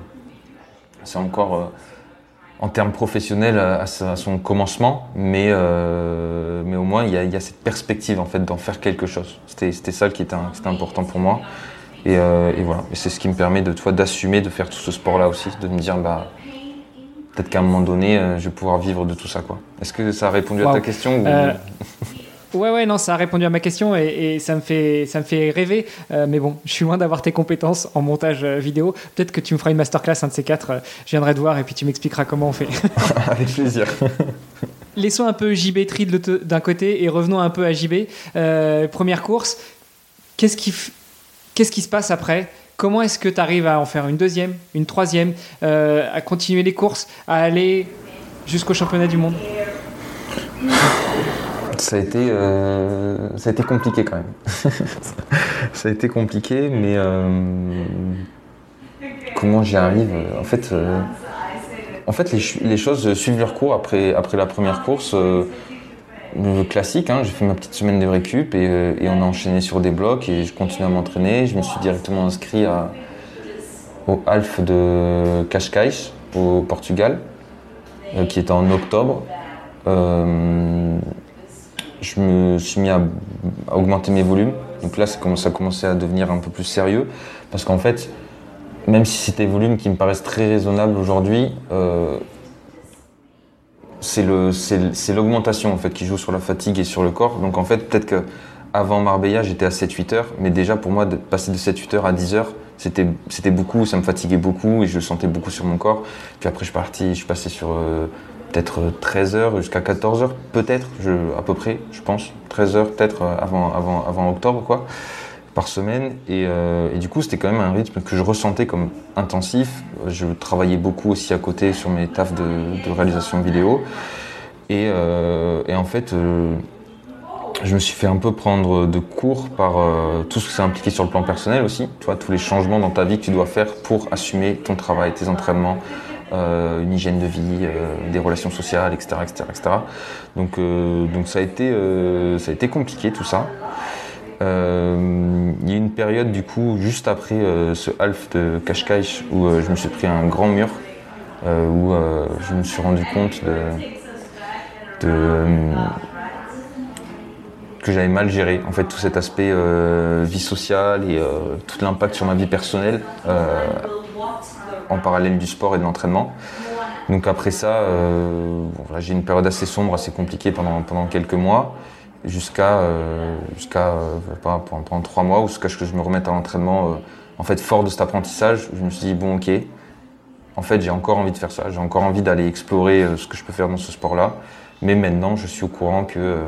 c'est encore. Euh, en termes professionnels à, son commencement, mais, mais au moins il y, a, cette perspective en fait d'en faire quelque chose. C'était ça qui était, important pour moi. Et, euh, voilà, et c'est ce qui me permet de toi d'assumer de faire tout ce sport-là aussi, de me dire bah peut-être qu'à un moment donné euh, je vais pouvoir vivre de tout ça quoi. Est-ce que ça a répondu à ta question Ouais, ouais, non, ça a répondu à ma question et, ça, me fait, ça me fait rêver. Euh, mais bon, je suis loin d'avoir tes compétences en montage euh, vidéo. Peut-être que tu me feras une masterclass, un de ces quatre. Euh, je viendrai te voir et puis tu m'expliqueras comment on fait. Avec plaisir. Laissons un peu JB Tri d'un côté et revenons un peu à JB. première course, qu'est-ce qui, qu'est-ce qui se passe après? Comment est-ce que tu arrives à en faire une deuxième, une troisième, à continuer les courses, à aller jusqu'au championnat du monde? ça a été, euh, ça a été compliqué quand même. ça a été compliqué, mais euh, comment j'y arrive En fait, euh, en fait les, choses suivent leur cours après, après la première course. classique, hein. j'ai fait ma petite semaine de récup et, on a enchaîné sur des blocs et je continue à m'entraîner. Je me suis directement inscrit au Alf de Cascais au Portugal, qui est en octobre je me suis mis à, augmenter mes volumes. Donc là, ça, a commencé à devenir un peu plus sérieux. Parce qu'en fait, même si c'était des volumes qui me paraissent très raisonnables aujourd'hui, euh, c'est l'augmentation en fait, qui joue sur la fatigue et sur le corps. Donc en fait, peut-être qu'avant Marbella, j'étais à 7-8 heures. Mais déjà, pour moi, de passer de 7-8 heures à 10 heures, c'était beaucoup, ça me fatiguait beaucoup et je le sentais beaucoup sur mon corps. Puis après, je suis parti, je suis passé sur... Euh, peut-être 13h jusqu'à 14h, peut-être, à peu près, je pense. 13h peut-être euh, avant, avant, avant octobre, quoi, par semaine. Euh, et, du coup, c'était quand même un rythme que je ressentais comme intensif. Je travaillais beaucoup aussi à côté sur mes tafs de, réalisation vidéo. Et, euh, en fait, je me suis fait un peu prendre de cours par tout ce que ça impliqué sur le plan personnel aussi. Tu vois, tous les changements dans ta vie que tu dois faire pour assumer ton travail, tes entraînements, euh, une hygiène de vie, euh, des relations sociales, etc. etc., Donc, euh, donc ça, a été, compliqué tout ça. il y a une période du coup juste après ce half de Cascais où je me suis pris un grand mur où je me suis rendu compte de, de que j'avais mal géré en fait tout cet aspect vie sociale et tout l'impact sur ma vie personnelle en parallèle du sport et de l'entraînement. Donc après ça, euh, j'ai une période assez sombre, assez compliquée pendant, pendant quelques mois, jusqu'à euh, jusqu'à euh, pendant trois mois, jusqu'à ce que je me remette à l'entraînement. en fait, fort de cet apprentissage, je me suis dit bon, ok, en fait, j'ai encore envie de faire ça, j'ai encore envie d'aller explorer ce que je peux faire dans ce sport-là, mais maintenant, je suis au courant que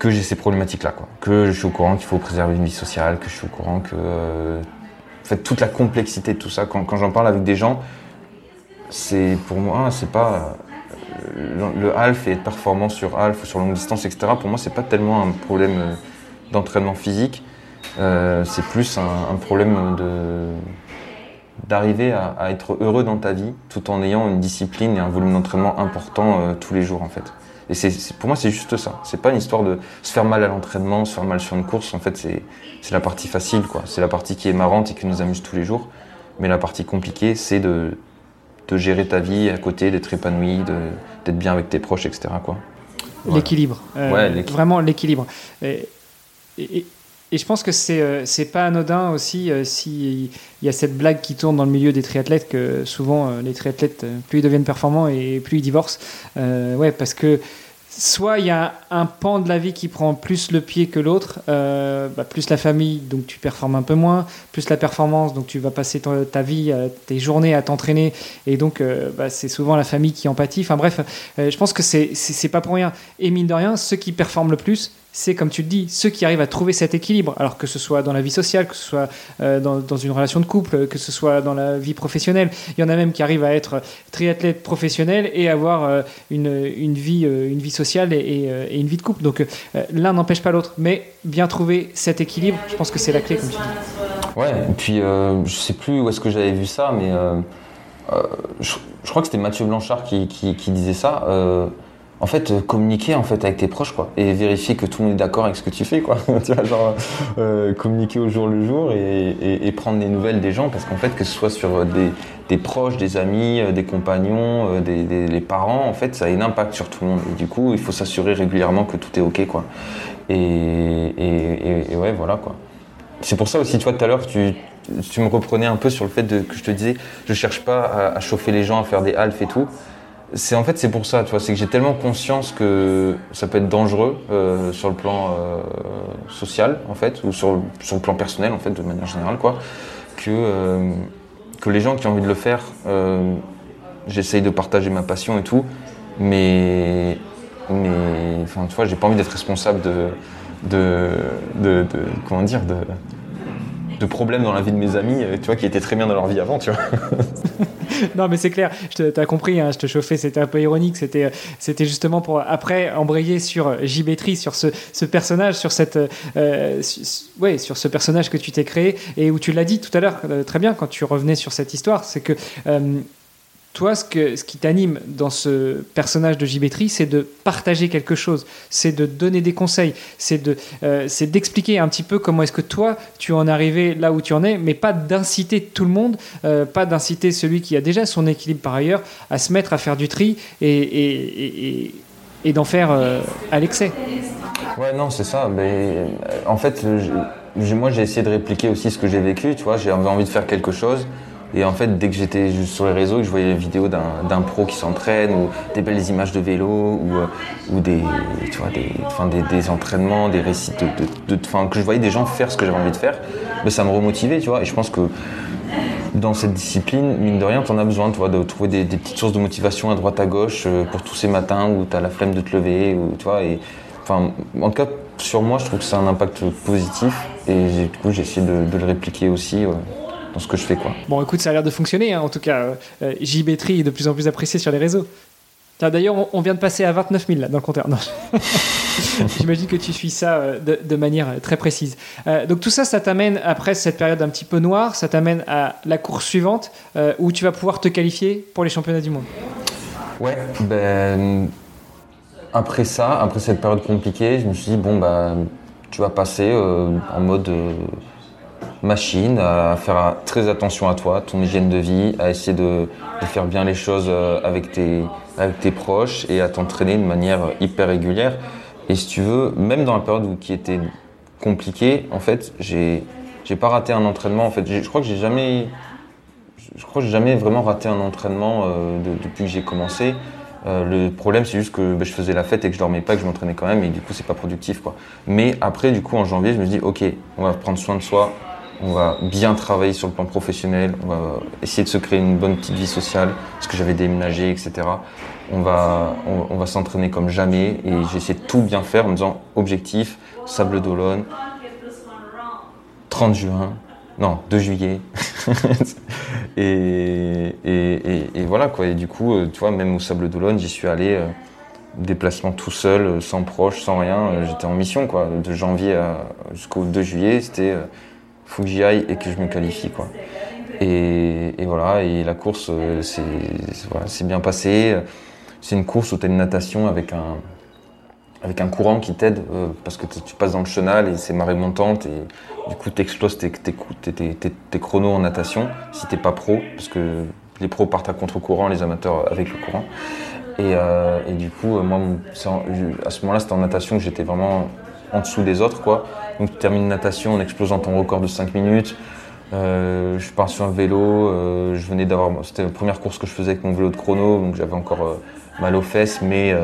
que j'ai ces problématiques-là, quoi. Que je suis au courant qu'il faut préserver une vie sociale, que je suis au courant que fait, toute la complexité de tout ça. Quand, j'en parle avec des gens, c'est pour moi, c'est pas euh, le, half et être performant sur half ou sur longue distance, etc. Pour moi, c'est pas tellement un problème euh, d'entraînement physique. Euh, c'est plus un, problème de d'arriver à, être heureux dans ta vie tout en ayant une discipline et un volume d'entraînement important tous les jours en fait. Et c'est, pour moi, c'est juste ça. C'est pas une histoire de se faire mal à l'entraînement, se faire mal sur une course. En fait, c'est, la partie facile, quoi. C'est la partie qui est marrante et qui nous amuse tous les jours. Mais la partie compliquée, c'est de, de gérer ta vie à côté, d'être épanoui, d'être bien avec tes proches, etc. Quoi. L'équilibre. Euh, vraiment l'équilibre. Et, et, je pense que c'est euh, pas anodin aussi euh, s'il y a cette blague qui tourne dans le milieu des triathlètes que souvent les triathlètes plus ils deviennent performants et plus ils divorcent. ouais, parce que soit il y a un pan de la vie qui prend plus le pied que l'autre, euh, bah, plus la famille, donc tu performes un peu moins, plus la performance, donc tu vas passer ta, vie, euh, tes journées à t'entraîner, et donc euh, bah, c'est souvent la famille qui en pâtit. Enfin bref, je pense que c'est pas pour rien. Et mine de rien, ceux qui performent le plus, c'est comme tu le dis, ceux qui arrivent à trouver cet équilibre, alors que ce soit dans la vie sociale, que ce soit euh, dans, une relation de couple, que ce soit dans la vie professionnelle. Il y en a même qui arrivent à être triathlète professionnel et avoir euh, une, une, vie, euh, une vie sociale et, une vie de couple. Donc l'un n'empêche pas l'autre, mais bien trouver cet équilibre, je pense que c'est la clé, comme tu dis. Ouais, et puis je sais plus où est-ce que j'avais vu ça, mais je, crois que c'était Mathieu Blanchard qui, qui disait ça en fait, euh, communiquer en fait avec tes proches, quoi, et vérifier que tout le monde est d'accord avec ce que tu fais, quoi. tu vois, genre euh, communiquer au jour le jour et, prendre des nouvelles des gens, parce qu'en fait, que ce soit sur des, des proches, des amis, euh, des compagnons, des, parents, en fait, ça a un impact sur tout le monde. Et du coup, il faut s'assurer régulièrement que tout est ok, quoi. Et, ouais, voilà, quoi. C'est pour ça aussi, tu vois, tout à l'heure, tu, me reprenais un peu sur le fait que je te disais, je cherche pas à, chauffer les gens, à faire des halfs et tout c'est en fait c'est pour ça, tu vois, c'est que j'ai tellement conscience que ça peut être dangereux euh, sur le plan euh, social en fait, ou sur, sur le plan personnel en fait, de manière générale quoi, que euh, que les gens qui ont envie de le faire, j'essaye de partager ma passion et tout, mais mais enfin tu vois, j'ai pas envie d'être responsable de de, de, de comment dire de de problèmes dans la vie de mes amis, tu vois, qui étaient très bien dans leur vie avant, tu vois. non, mais c'est clair. Tu as compris, hein, je te chauffais, c'était un peu ironique. C'était, c'était justement pour après embrayer sur Gibetri, sur ce, personnage, sur cette, euh, ouais, sur ce personnage que tu t'es créé et où tu l'as dit tout à l'heure euh, très bien quand tu revenais sur cette histoire, c'est que euh, toi, ce, qui t'anime dans ce personnage de Gibetri, c'est de partager quelque chose, c'est de donner des conseils, euh, c'est d'expliquer un petit peu comment est-ce que toi, tu en es arrivé là où tu en es, mais pas d'inciter tout le monde, euh, pas d'inciter celui qui a déjà son équilibre par ailleurs à se mettre à faire du tri et, d'en faire euh, à l'excès. Ouais, non, c'est ça. En fait, moi, j'ai essayé de répliquer aussi ce que j'ai vécu, tu vois, j'avais envie de faire quelque chose. Et en fait, dès que j'étais sur les réseaux, je voyais des vidéos d'un pro qui s'entraîne, ou des belles images de vélo, ou, euh, ou des, tu vois, des, des, des, entraînements, des récits de, de, que je voyais des gens faire ce que j'avais envie de faire, ça me remotivait, tu vois. Et je pense que dans cette discipline, mine de rien, tu en as besoin, tu vois, de trouver des, petites sources de motivation à droite à gauche euh, pour tous ces matins où tu as la flemme de te lever, ou, tu vois. Et, en tout cas, sur moi, je trouve que c'est un impact positif, et du coup, j'ai essayé de, de, le répliquer aussi. Dans ce que je fais. Quoi. Bon, écoute, ça a l'air de fonctionner. Hein. En tout cas, euh, JBetry est de plus en plus apprécié sur les réseaux. D'ailleurs, on vient de passer à 29 000 là, dans le compteur. J'imagine que tu suis ça euh, de, de, manière très précise. Euh, donc tout ça, ça t'amène, après cette période un petit peu noire, ça t'amène à la course suivante euh, où tu vas pouvoir te qualifier pour les championnats du monde. Ouais, ben, après ça, après cette période compliquée, je me suis dit, bon, bah, tu vas passer euh, en mode machine, à faire très attention à toi, ton hygiène de vie, à essayer de, faire bien les choses euh, avec tes, avec tes proches et à t'entraîner de manière hyper régulière. Et si tu veux, même dans la période où, qui était compliquée, en fait, j'ai, j'ai pas raté un entraînement. En fait, je crois que j'ai jamais, je crois que j'ai jamais vraiment raté un entraînement euh, de, depuis que j'ai commencé. Euh, le problème, c'est juste que bah, je faisais la fête et que je dormais pas, que je m'entraînais quand même, et du coup, c'est pas productif, quoi. Mais après, du coup, en janvier, je me dis, ok, on va prendre soin de soi, on va bien travailler sur le plan professionnel, on va essayer de se créer une bonne petite vie sociale, parce que j'avais déménagé, etc. On va, s'entraîner comme jamais, et j'ai essayé de tout bien faire en me disant objectif, Sable d'Olonne, 30 juin, non, 2 juillet. et, et, et, et, voilà quoi. Et du coup, euh, tu vois, même au Sable d'Olonne, j'y suis allé, euh, déplacement tout seul, euh, sans proche, sans rien. J'étais en mission quoi, de janvier jusqu'au 2 juillet. C'était faut que j'y aille et que je me qualifie quoi. Et, voilà, et la course c'est voilà, bien passé. C'est une course où tu as une natation avec un, avec un courant qui t'aide euh, parce que tu passes dans le chenal et c'est marée montante et du coup tu exploses tes, tes, tes, tes, chronos en natation si t'es pas pro parce que les pros partent à contre-courant, les amateurs avec le courant. Et, euh, du coup, moi, à ce moment-là, c'était en natation que j'étais vraiment en dessous des autres. Quoi. Donc tu termines natation en explosant ton record de 5 minutes. Euh, je pars sur un vélo. Euh, je venais d'avoir, c'était la première course que je faisais avec mon vélo de chrono, donc j'avais encore euh, mal aux fesses, mais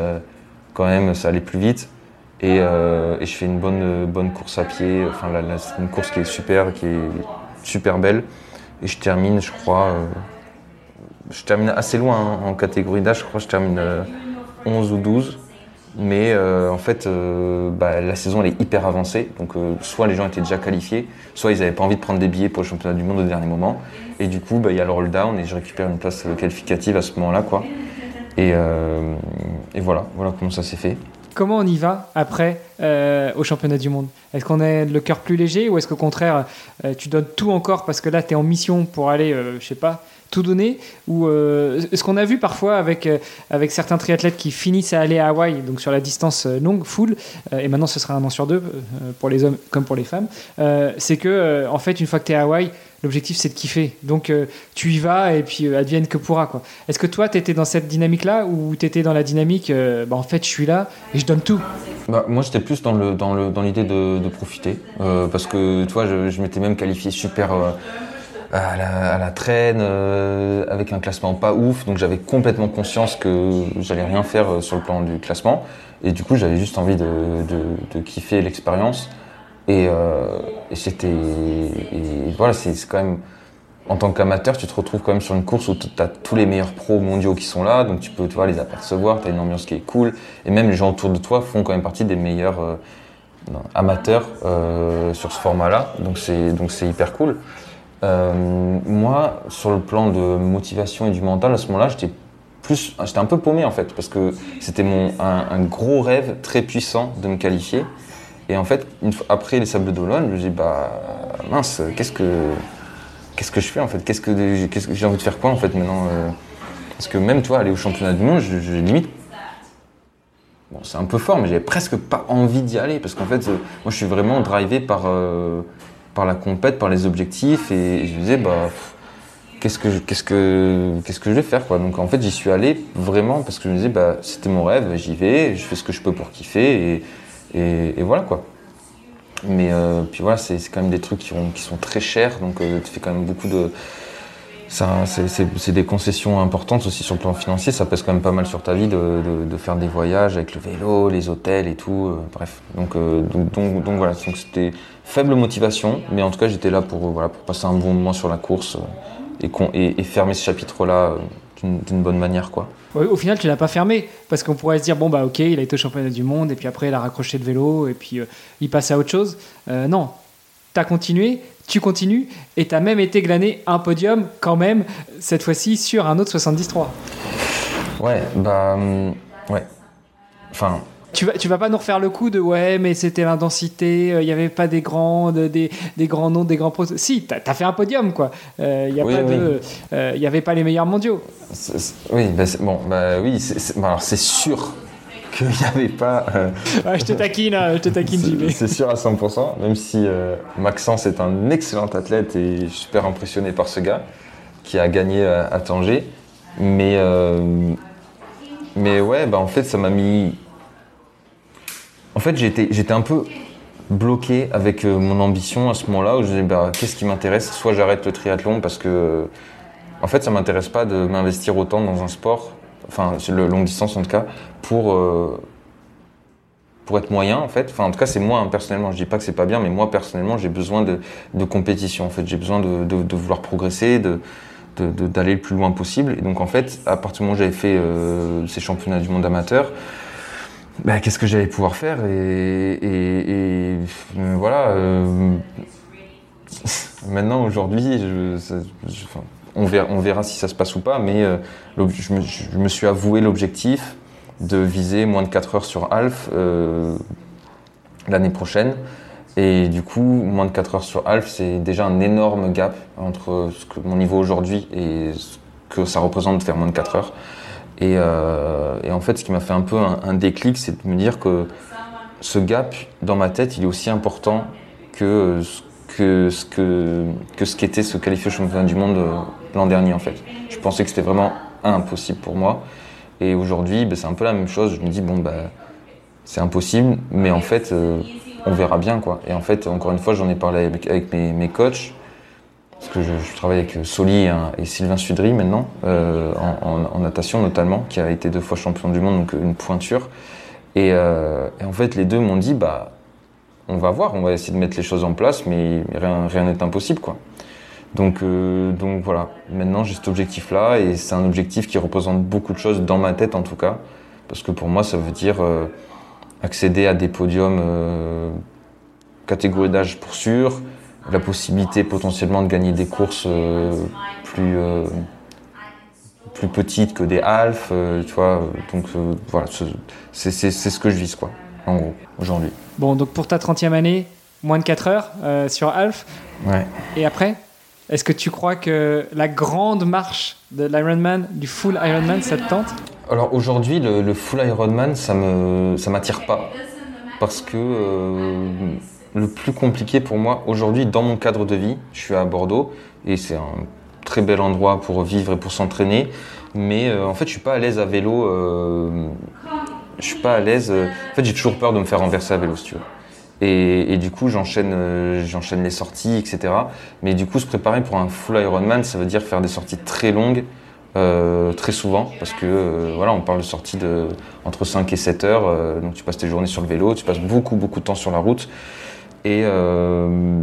quand même ça allait plus vite. Et, je fais une bonne bonne course à pied. Enfin, c'est une course qui est super, qui est super belle. Et je termine, je crois, je termine assez loin hein, en catégorie d'âge. Je crois que je termine 11 ou 12. Mais euh, en fait, euh, bah, la saison elle est hyper avancée. Donc euh, soit les gens étaient déjà qualifiés, soit ils n'avaient pas envie de prendre des billets pour le championnat du monde au dernier moment. Et du coup, bah, il y a le roll down et je récupère une place qualificative à ce moment-là, et, voilà, voilà comment ça s'est fait. Comment on y va après euh, au championnat du monde? Est-ce qu'on a le cœur plus léger ou est-ce qu'au contraire, euh, tu donnes tout encore parce que là, tu es en mission pour aller, je sais pas, tout donner? Ou ce qu'on a vu parfois avec, avec certains triathlètes qui finissent à aller à Hawaï, donc sur la distance longue, full, et maintenant ce sera un an sur deux pour les hommes comme pour les femmes, c'est que en fait, une fois que tu es à Hawaï, L'objectif, c'est de kiffer. Donc, euh, tu y vas et puis euh, advienne que pourra. Est-ce que toi, tu étais dans cette dynamique-là ou tu étais dans la dynamique, euh, bah, en fait, je suis là et je donne tout? Bah, Moi, j'étais plus dans l'idée dans le, dans de, de, profiter. parce que, toi, je, m'étais même qualifié super à la, à la, traîne, avec un classement pas ouf. Donc, j'avais complètement conscience que j'allais rien faire sur le plan du classement. Et du coup, j'avais juste envie de, de, de kiffer l'expérience. Et, euh, et c'était. voilà, c'est quand même. En tant qu'amateur, tu te retrouves quand même sur une course où tu as tous les meilleurs pros mondiaux qui sont là, donc tu peux les apercevoir, tu as une ambiance qui est cool, et même les gens autour de toi font quand même partie des meilleurs euh, amateurs euh, sur ce format-là, donc c'est hyper cool. Moi, sur le plan de motivation et du mental, à ce moment-là, j'étais j'étais un peu paumé en fait, parce que c'était mon un, un, gros rêve très puissant de me qualifier. Et en fait, après les Sables d'Olonne, je me dis bah mince, qu'est-ce que qu'est-ce que je fais en fait? Qu'est-ce que j'ai envie de faire quoi en fait maintenant euh? Parce que même toi, aller au championnat du monde, je, limite Bon, c'est un peu fort, mais j'avais presque pas envie d'y aller parce qu'en fait, euh, moi, je suis vraiment drivé par euh, par la compète, par les objectifs, et, je me disais bah qu'est-ce que qu'est-ce que qu'est-ce que je vais faire quoi? Donc en fait, j'y suis allé vraiment parce que je me disais bah c'était mon rêve, j'y vais, je fais ce que je peux pour kiffer et et, voilà quoi. Mais euh, puis voilà, c'est quand même des trucs qui, sont très chers, donc euh, tu fais quand même beaucoup de. C'est des concessions importantes aussi sur le plan financier, ça pèse quand même pas mal sur ta vie de, de, faire des voyages avec le vélo, les hôtels et tout, euh, bref. Donc, donc, donc, donc, voilà, c'était faible motivation, mais en tout cas j'étais là pour, voilà, pour passer un bon moment sur la course et, et fermer ce chapitre-là d'une bonne manière. quoi. Au final, tu l'as pas fermé parce qu'on pourrait se dire bon bah ok, il a été au championnat du monde et puis après il a raccroché le vélo et puis euh, il passe à autre chose. Euh, non, tu as continué, tu continues et tu as même été glané un podium quand même cette fois-ci sur un autre 73. Ouais, bah hum, ouais. Enfin, tu vas, tu vas pas nous refaire le coup de ouais, mais c'était l'intensité, il euh, n'y avait pas des grands, des, des, grands noms, des grands pros. Si, tu as, fait un podium, quoi. Il euh, n'y euh, avait pas les meilleurs mondiaux. oui, bah, bon, bah oui, c'est alors c'est sûr qu'il n'y avait pas. je te taquine, je te taquine, JB. C'est sûr à 100%, même si Maxence est un excellent athlète et je suis super impressionné par ce gars qui a gagné à, Tanger. Mais, mais ouais, bah en fait, ça m'a mis en fait, j'étais un peu bloqué avec euh, mon ambition à ce moment-là où je disais bah, qu'est-ce qui m'intéresse? Soit j'arrête le triathlon parce que en fait ça m'intéresse pas de m'investir autant dans un sport, enfin le longue distance en tout cas, pour euh, pour être moyen en fait. Enfin en tout cas c'est moi hein, personnellement. Je dis pas que c'est pas bien, mais moi personnellement j'ai besoin de, de, compétition. En fait j'ai besoin de, de, vouloir progresser, de d'aller le plus loin possible. Et donc en fait à partir du moment où j'avais fait euh, ces championnats du monde amateur bah, qu'est-ce que j'allais pouvoir faire et, voilà. Euh, maintenant, aujourd'hui, on, verra, si ça se passe ou pas, mais euh, je me, suis avoué l'objectif de viser moins de 4 heures sur Alf euh, l'année prochaine. Et du coup, moins de 4 heures sur Alf, c'est déjà un énorme gap entre mon niveau aujourd'hui et ce que ça représente de faire moins de 4 heures. Euh, et, en fait, ce qui m'a fait un peu un, déclic, c'est de me dire que ce gap dans ma tête, il est aussi important que ce que que, que ce qu'était se qualifier au championnat du monde euh, l'an dernier en fait. Je pensais que c'était vraiment impossible pour moi. Et aujourd'hui, ben, c'est un peu la même chose. Je me dis bon bah c'est impossible, mais en fait euh, on verra bien quoi. Et en fait, encore une fois, j'en ai parlé avec, avec mes, mes coachs parce que je, travaille avec Soli et, Sylvain Sudry maintenant, euh, en, natation notamment, qui a été deux fois champion du monde, donc une pointure. Euh, et, en fait, les deux m'ont dit, bah, on va voir, on va essayer de mettre les choses en place, mais rien n'est impossible, quoi. Donc, euh, donc voilà, maintenant j'ai cet objectif-là, et c'est un objectif qui représente beaucoup de choses dans ma tête en tout cas, parce que pour moi ça veut dire accéder à des podiums catégorie d'âge pour sûr, la possibilité potentiellement de gagner des courses euh, plus euh, plus petites que des halfs, euh, tu vois. Donc voilà, c'est ce que je vise quoi. en gros, aujourd'hui. Bon, donc pour ta 30e année, moins de 4 heures euh, sur Alf. Ouais. Et après Est-ce que tu crois que la grande marche de l'Ironman, du full Ironman, ça te tente? Alors aujourd'hui, le, le full Ironman, ça me, ça m'attire pas. Parce que euh, le plus compliqué pour moi, aujourd'hui, dans mon cadre de vie, je suis à Bordeaux et c'est un très bel endroit pour vivre et pour s'entraîner. Mais euh, en fait, je suis pas à l'aise à vélo. euh, je suis pas à l'aise. euh, en fait, j'ai toujours peur de me faire renverser à vélo, si tu veux. Et, du coup, j'enchaîne, euh, j'enchaîne les sorties, etc. Mais du coup, se préparer pour un full Ironman, ça veut dire faire des sorties très longues, très souvent, parce que voilà, on parle de sorties de entre 5 et 7 heures. donc, tu passes tes journées sur le vélo, tu passes beaucoup, beaucoup de temps sur la route. Et, euh,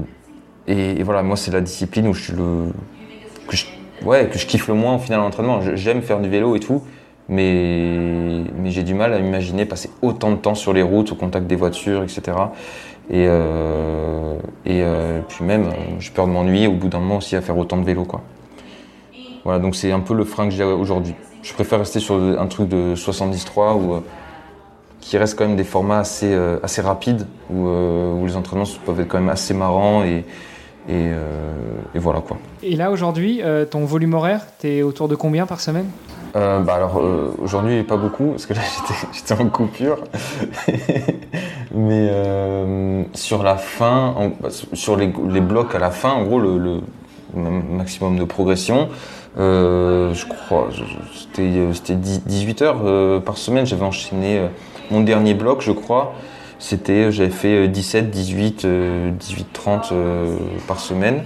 et, et voilà, moi, c'est la discipline où je que je, ouais, que je kiffe le moins au final l'entraînement. J'aime faire du vélo et tout, mais, mais j'ai du mal à imaginer passer autant de temps sur les routes, au contact des voitures, etc. Et, euh, et euh, puis même, euh, j'ai peur de m'ennuyer au bout d'un moment aussi à faire autant de vélo. Quoi. Voilà, donc c'est un peu le frein que j'ai aujourd'hui. Je préfère rester sur un truc de 73 ou qui reste quand même des formats assez, euh, assez rapides, où, euh, où les entraînements peuvent être quand même assez marrants et, et, euh, et voilà quoi. Et là, aujourd'hui, ton volume horaire, t'es autour de combien par semaine? Bah alors aujourd'hui pas beaucoup parce que là j'étais, en coupure mais sur la fin en- sur les, les blocs à la fin en gros le, le ma- maximum de progression euh, je crois c'était euh, c'était 10 18 heures euh, par semaine j'avais enchaîné mon dernier bloc je crois c'était j'avais fait euh, 17 18 euh, 18 30 euh, par semaine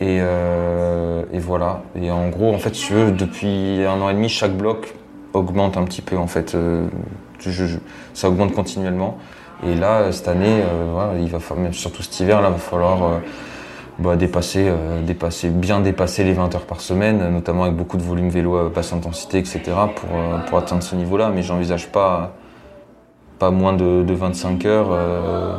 et, euh, et voilà. Et en gros, en fait, si tu veux, depuis un an et demi, chaque bloc augmente un petit peu. En fait, Euh, ça augmente continuellement. Et là, cette année, euh, il va falloir, surtout cet hiver, là, il va falloir euh, bah, dépasser, euh, dépasser, bien dépasser les 20 heures par semaine, notamment avec beaucoup de volume vélo à basse intensité, etc., pour, euh, pour atteindre ce niveau-là. Mais j'envisage pas, pas moins de, de 25 heures. euh,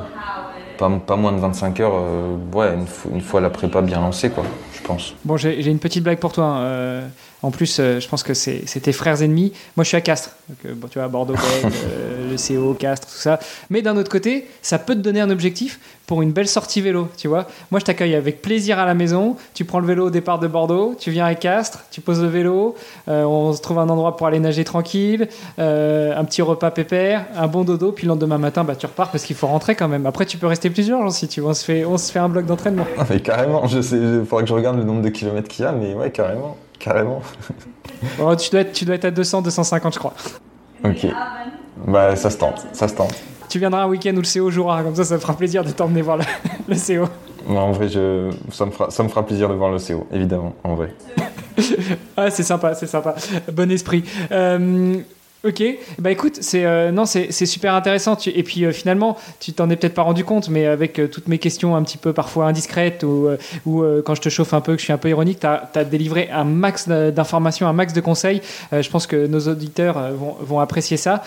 pas, pas moins de 25 heures, euh, ouais, une, fois- la prépa bien lancée, quoi, je pense. Bon, j'ai une petite blague pour toi. hein. En plus, euh, je pense que c'est tes frères ennemis. Moi, je suis à Castres. Donc, euh, bon, tu vois, bordeaux euh, le CO, Castres, tout ça. Mais d'un autre côté, ça peut te donner un objectif pour une belle sortie vélo, tu vois. Moi, je t'accueille avec plaisir à la maison. Tu prends le vélo au départ de Bordeaux, tu viens à Castres, tu poses le vélo, euh, on se trouve un endroit pour aller nager tranquille, un petit repas pépère, un bon dodo, puis le lendemain matin, bah, tu repars parce qu'il faut rentrer quand même. Après, tu peux rester plusieurs jours si tu veux. On se fait, on se fait un bloc d'entraînement. Ah, mais carrément, je sais, il faudrait que je regarde le nombre de kilomètres qu'il y a, mais ouais, carrément, carrément. Bon, tu, dois être, tu dois être à 200, 250, je crois. Ok. Bah, ça se tente, ça se tente. Tu viendras un week-end où le CO jouera, comme ça, ça me fera plaisir de t'emmener voir le, le CO. Moi, en vrai, je, ça, me fera, ça me fera plaisir de voir le CO, évidemment, en vrai. Ah, c'est sympa, c'est sympa. Bon esprit. Euh, ok, bah écoute, c'est euh, non, c'est super intéressant. Et puis euh, finalement, tu t'en es peut-être pas rendu compte, mais avec euh, toutes mes questions un petit peu parfois indiscrètes ou, quand je te chauffe un peu, que je suis un peu ironique, tu as, délivré un max d'informations, un max de conseils. Je pense que nos auditeurs vont, vont apprécier ça.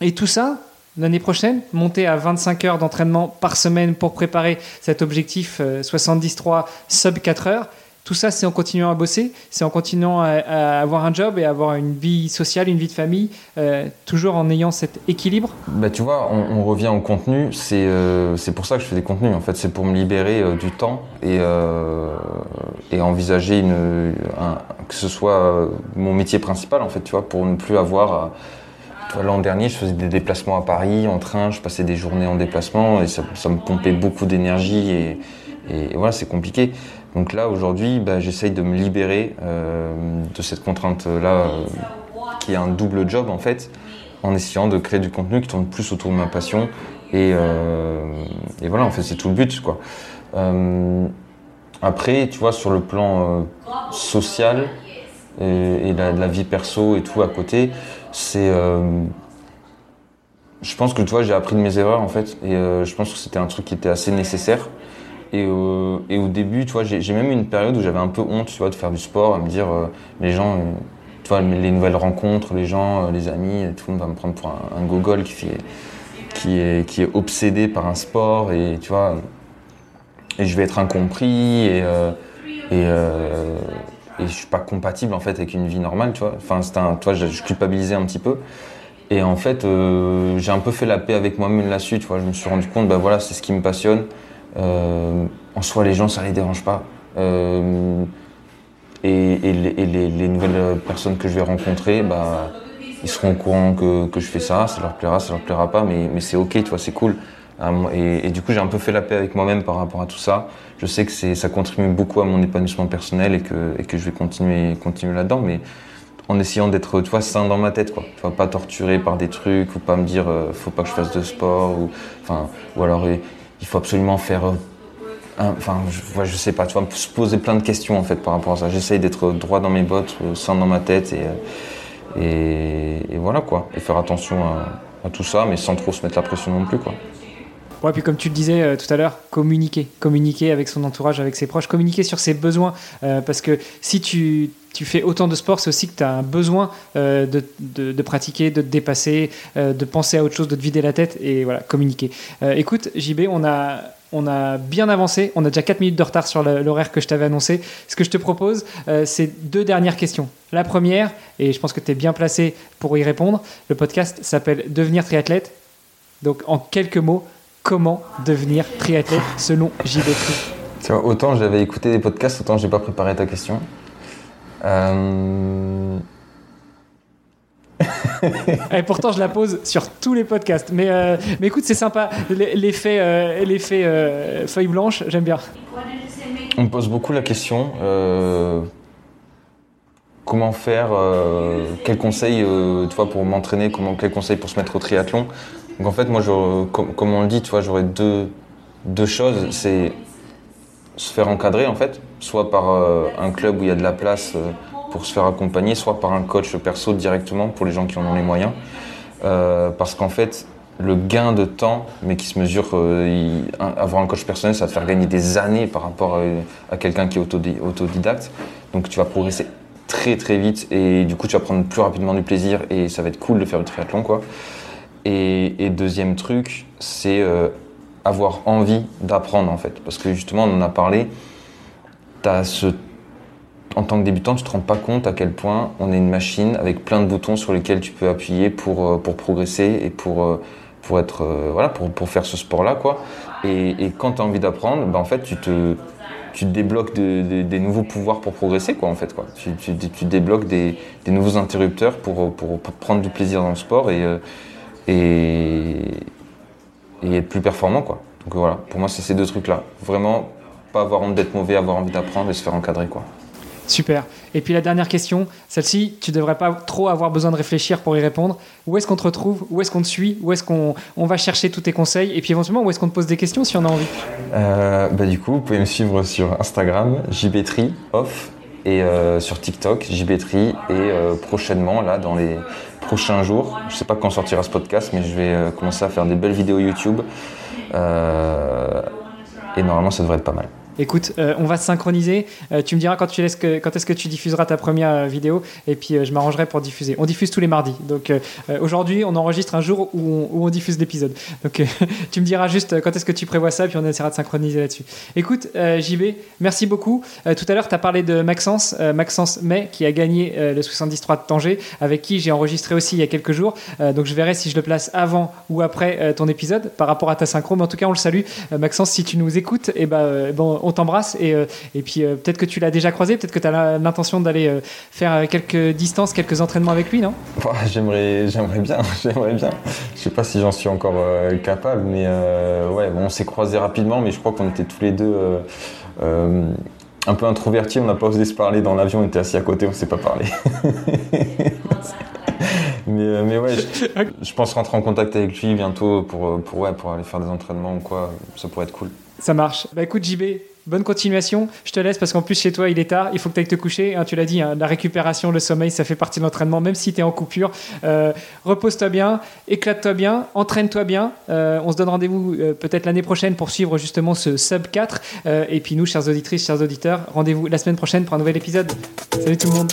Et tout ça, l'année prochaine, monter à 25 heures d'entraînement par semaine pour préparer cet objectif euh, 73 sub 4 heures. Tout ça, c'est en continuant à bosser, c'est en continuant à, avoir un job et avoir une vie sociale, une vie de famille, euh, toujours en ayant cet équilibre. Bah, tu vois, on, revient au contenu. C'est euh, c'est pour ça que je fais des contenus. En fait, c'est pour me libérer euh, du temps et, et envisager une, un- que ce soit mon métier principal, en fait, tu vois, pour ne plus avoir. L'an dernier, je faisais des déplacements à Paris en train, je passais des journées en déplacement et ça, ça me pompait beaucoup d'énergie et, et voilà, c'est compliqué. Donc là, aujourd'hui, bah, j'essaye de me libérer euh, de cette contrainte-là, euh, qui est un double job en fait, en essayant de créer du contenu qui tourne plus autour de ma passion. Et, euh, voilà, en fait, c'est tout le but, après, tu vois, sur le plan social et, et la, vie perso et tout à côté, c'est. je pense que tu vois, j'ai appris de mes erreurs en fait, et je pense que c'était un truc qui était assez nécessaire. Et, au début, tu vois, j'ai même eu une période où j'avais un peu honte, tu vois, de faire du sport, à me dire, euh, les gens, euh, tu vois, les nouvelles rencontres, les gens, euh, les amis, tout le monde va me prendre pour un, un gogol qui, est, qui est obsédé par un sport, et tu vois, et je vais être incompris, et, euh, et, et je suis pas compatible en fait avec une vie normale, tu vois. Enfin, un, tu vois, je, je culpabilisais un petit peu. Et en fait, j'ai un peu fait la paix avec moi-même là-dessus. Tu vois, je me suis rendu compte, bah voilà, c'est ce qui me passionne. Euh, en soi, les gens, ça les dérange pas. Euh, et, les, nouvelles personnes que je vais rencontrer, bah, ils seront au courant que, je fais ça. Ça leur plaira, ça leur plaira pas, mais, c'est ok, tu vois, c'est cool. Et, et, du coup, j'ai un peu fait la paix avec moi-même par rapport à tout ça. Je sais que ça contribue beaucoup à mon épanouissement personnel et que, je vais continuer, continuer là-dedans. Mais en essayant d'être, tu sain dans ma tête, quoi. Tu vois, pas torturé par des trucs ou pas me dire, euh, faut pas que je fasse de sport ou, ou alors il faut absolument faire, euh, enfin, je, sais pas, tu vois, se poser plein de questions en fait par rapport à ça. J'essaye d'être droit dans mes bottes, euh, sain dans ma tête et, et, voilà quoi, et faire attention à, tout ça, mais sans trop se mettre la pression non plus, quoi. Ouais, puis comme tu le disais euh, tout à l'heure, communiquer. Communiquer avec son entourage, avec ses proches, communiquer sur ses besoins. Euh, parce que si tu, tu, fais autant de sport, c'est aussi que tu as un besoin euh, de, de, pratiquer, de te dépasser, euh, de penser à autre chose, de te vider la tête et voilà, communiquer. Euh, écoute, JB, on a. On a bien avancé, on a déjà 4 minutes de retard sur l'horaire que je t'avais annoncé. Ce que je te propose, c'est deux dernières questions. La première, et je pense que tu es bien placé pour y répondre, le podcast s'appelle Devenir triathlète. Donc en quelques mots, comment devenir triathlète selon JB vois, autant j'avais écouté des podcasts, autant j'ai pas préparé ta question. Euh... Et pourtant, je la pose sur tous les podcasts. Mais, euh, mais écoute, c'est sympa. L'effet euh, euh, feuille blanche, j'aime bien. On me pose beaucoup la question euh, comment faire Quel conseil tu vois, pour m'entraîner Quel conseil pour se mettre au triathlon donc en fait, moi, je, comme, comme, on le dit, tu vois, j'aurais deux, deux choses. C'est se faire encadrer, en fait, soit par euh, un club où il y a de la place euh, pour se faire accompagner, soit par un coach perso directement pour les gens qui en ont les moyens. Euh, parce qu'en fait, le gain de temps, mais qui se mesure, avoir un coach personnel, ça va te faire gagner des années par rapport à, quelqu'un qui est autodidacte. Donc tu vas progresser très très vite et du coup tu vas prendre plus rapidement du plaisir et ça va être cool de faire du triathlon quoi. Et, deuxième truc, c'est avoir envie d'apprendre en fait. Parce que justement, on en a parlé, as ce... en tant que débutant, tu te rends pas compte à quel point on est une machine avec plein de boutons sur lesquels tu peux appuyer pour, euh, pour progresser et pour, euh, pour, être, voilà, pour, pour faire ce sport-là. Quoi. Et, quand tu as envie d'apprendre, bah, en fait, tu te, tu débloques de, de, des nouveaux pouvoirs pour progresser, quoi, en fait. Quoi. Tu, tu, débloques des, des, nouveaux interrupteurs pour, pour, pour, prendre du plaisir dans le sport. Et, et, et être plus performant quoi. Donc voilà, pour moi c'est ces deux trucs là. Vraiment pas avoir honte d'être mauvais, avoir envie d'apprendre et se faire encadrer quoi. Super. Et puis la dernière question, celle-ci, tu devrais pas trop avoir besoin de réfléchir pour y répondre. Où est-ce qu'on te retrouve? Où est-ce qu'on te suit? Où est-ce qu'on on va chercher tous tes conseils? Et puis éventuellement, où est-ce qu'on te pose des questions si on a envie? Euh, bah, Du coup, vous pouvez me suivre sur Instagram, jbetri off, et euh, sur TikTok, jbetri, et euh, prochainement, là, dans les prochains jours. Je sais pas quand sortira ce podcast, mais je vais euh, commencer à faire des belles vidéos YouTube. Et normalement, ça devrait être pas mal. Écoute, euh, on va se synchroniser. Euh, tu me diras quand, est-ce que tu diffuseras ta première euh, vidéo et puis je m'arrangerai pour diffuser. On diffuse tous les mardis. Donc aujourd'hui, on enregistre un jour où on, diffuse l'épisode. Donc tu me diras juste quand est-ce que tu prévois ça puis on essaiera de synchroniser là-dessus. Écoute, JB, merci beaucoup. tout à l'heure, tu as parlé de Maxence, Maxence May, qui a gagné le 73 de Tanger, avec qui j'ai enregistré aussi il y a quelques jours. donc je verrai si je le place avant ou après ton épisode par rapport à ta synchro. Mais en tout cas, on le salue. Maxence, si tu nous écoutes, eh ben, bon, on t'embrasse et, euh, et puis euh, peut-être que tu l'as déjà croisé, peut-être que tu as l'intention d'aller euh, faire quelques distances, quelques entraînements avec lui, non? J'aimerais, j'aimerais bien, j'aimerais bien. Je sais pas si j'en suis encore capable, mais ouais, bon, on s'est croisés rapidement, mais je crois qu'on était tous les deux un peu introvertis, on n'a pas osé se parler dans l'avion, on était assis à côté, on ne s'est pas parlé. mais, mais ouais, je, je, pense rentrer en contact avec lui bientôt pour, pour, ouais, pour aller faire des entraînements ou quoi, ça pourrait être cool. Ça marche. Bah écoute JB, bonne continuation. Je te laisse parce qu'en plus chez toi il est tard, il faut que tu ailles te coucher. Hein, tu l'as dit, hein, la récupération, le sommeil, ça fait partie de l'entraînement, même si tu es en coupure. Euh, Repose-toi bien, éclate-toi bien, entraîne-toi bien. Euh, on se donne rendez-vous euh, peut-être l'année prochaine pour suivre justement ce sub 4. Euh, et puis nous, chers auditrices, chers auditeurs, rendez-vous la semaine prochaine pour un nouvel épisode. Salut tout le monde.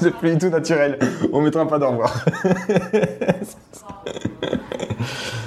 c'est plus du tout naturel. On mettra pas d'au revoir.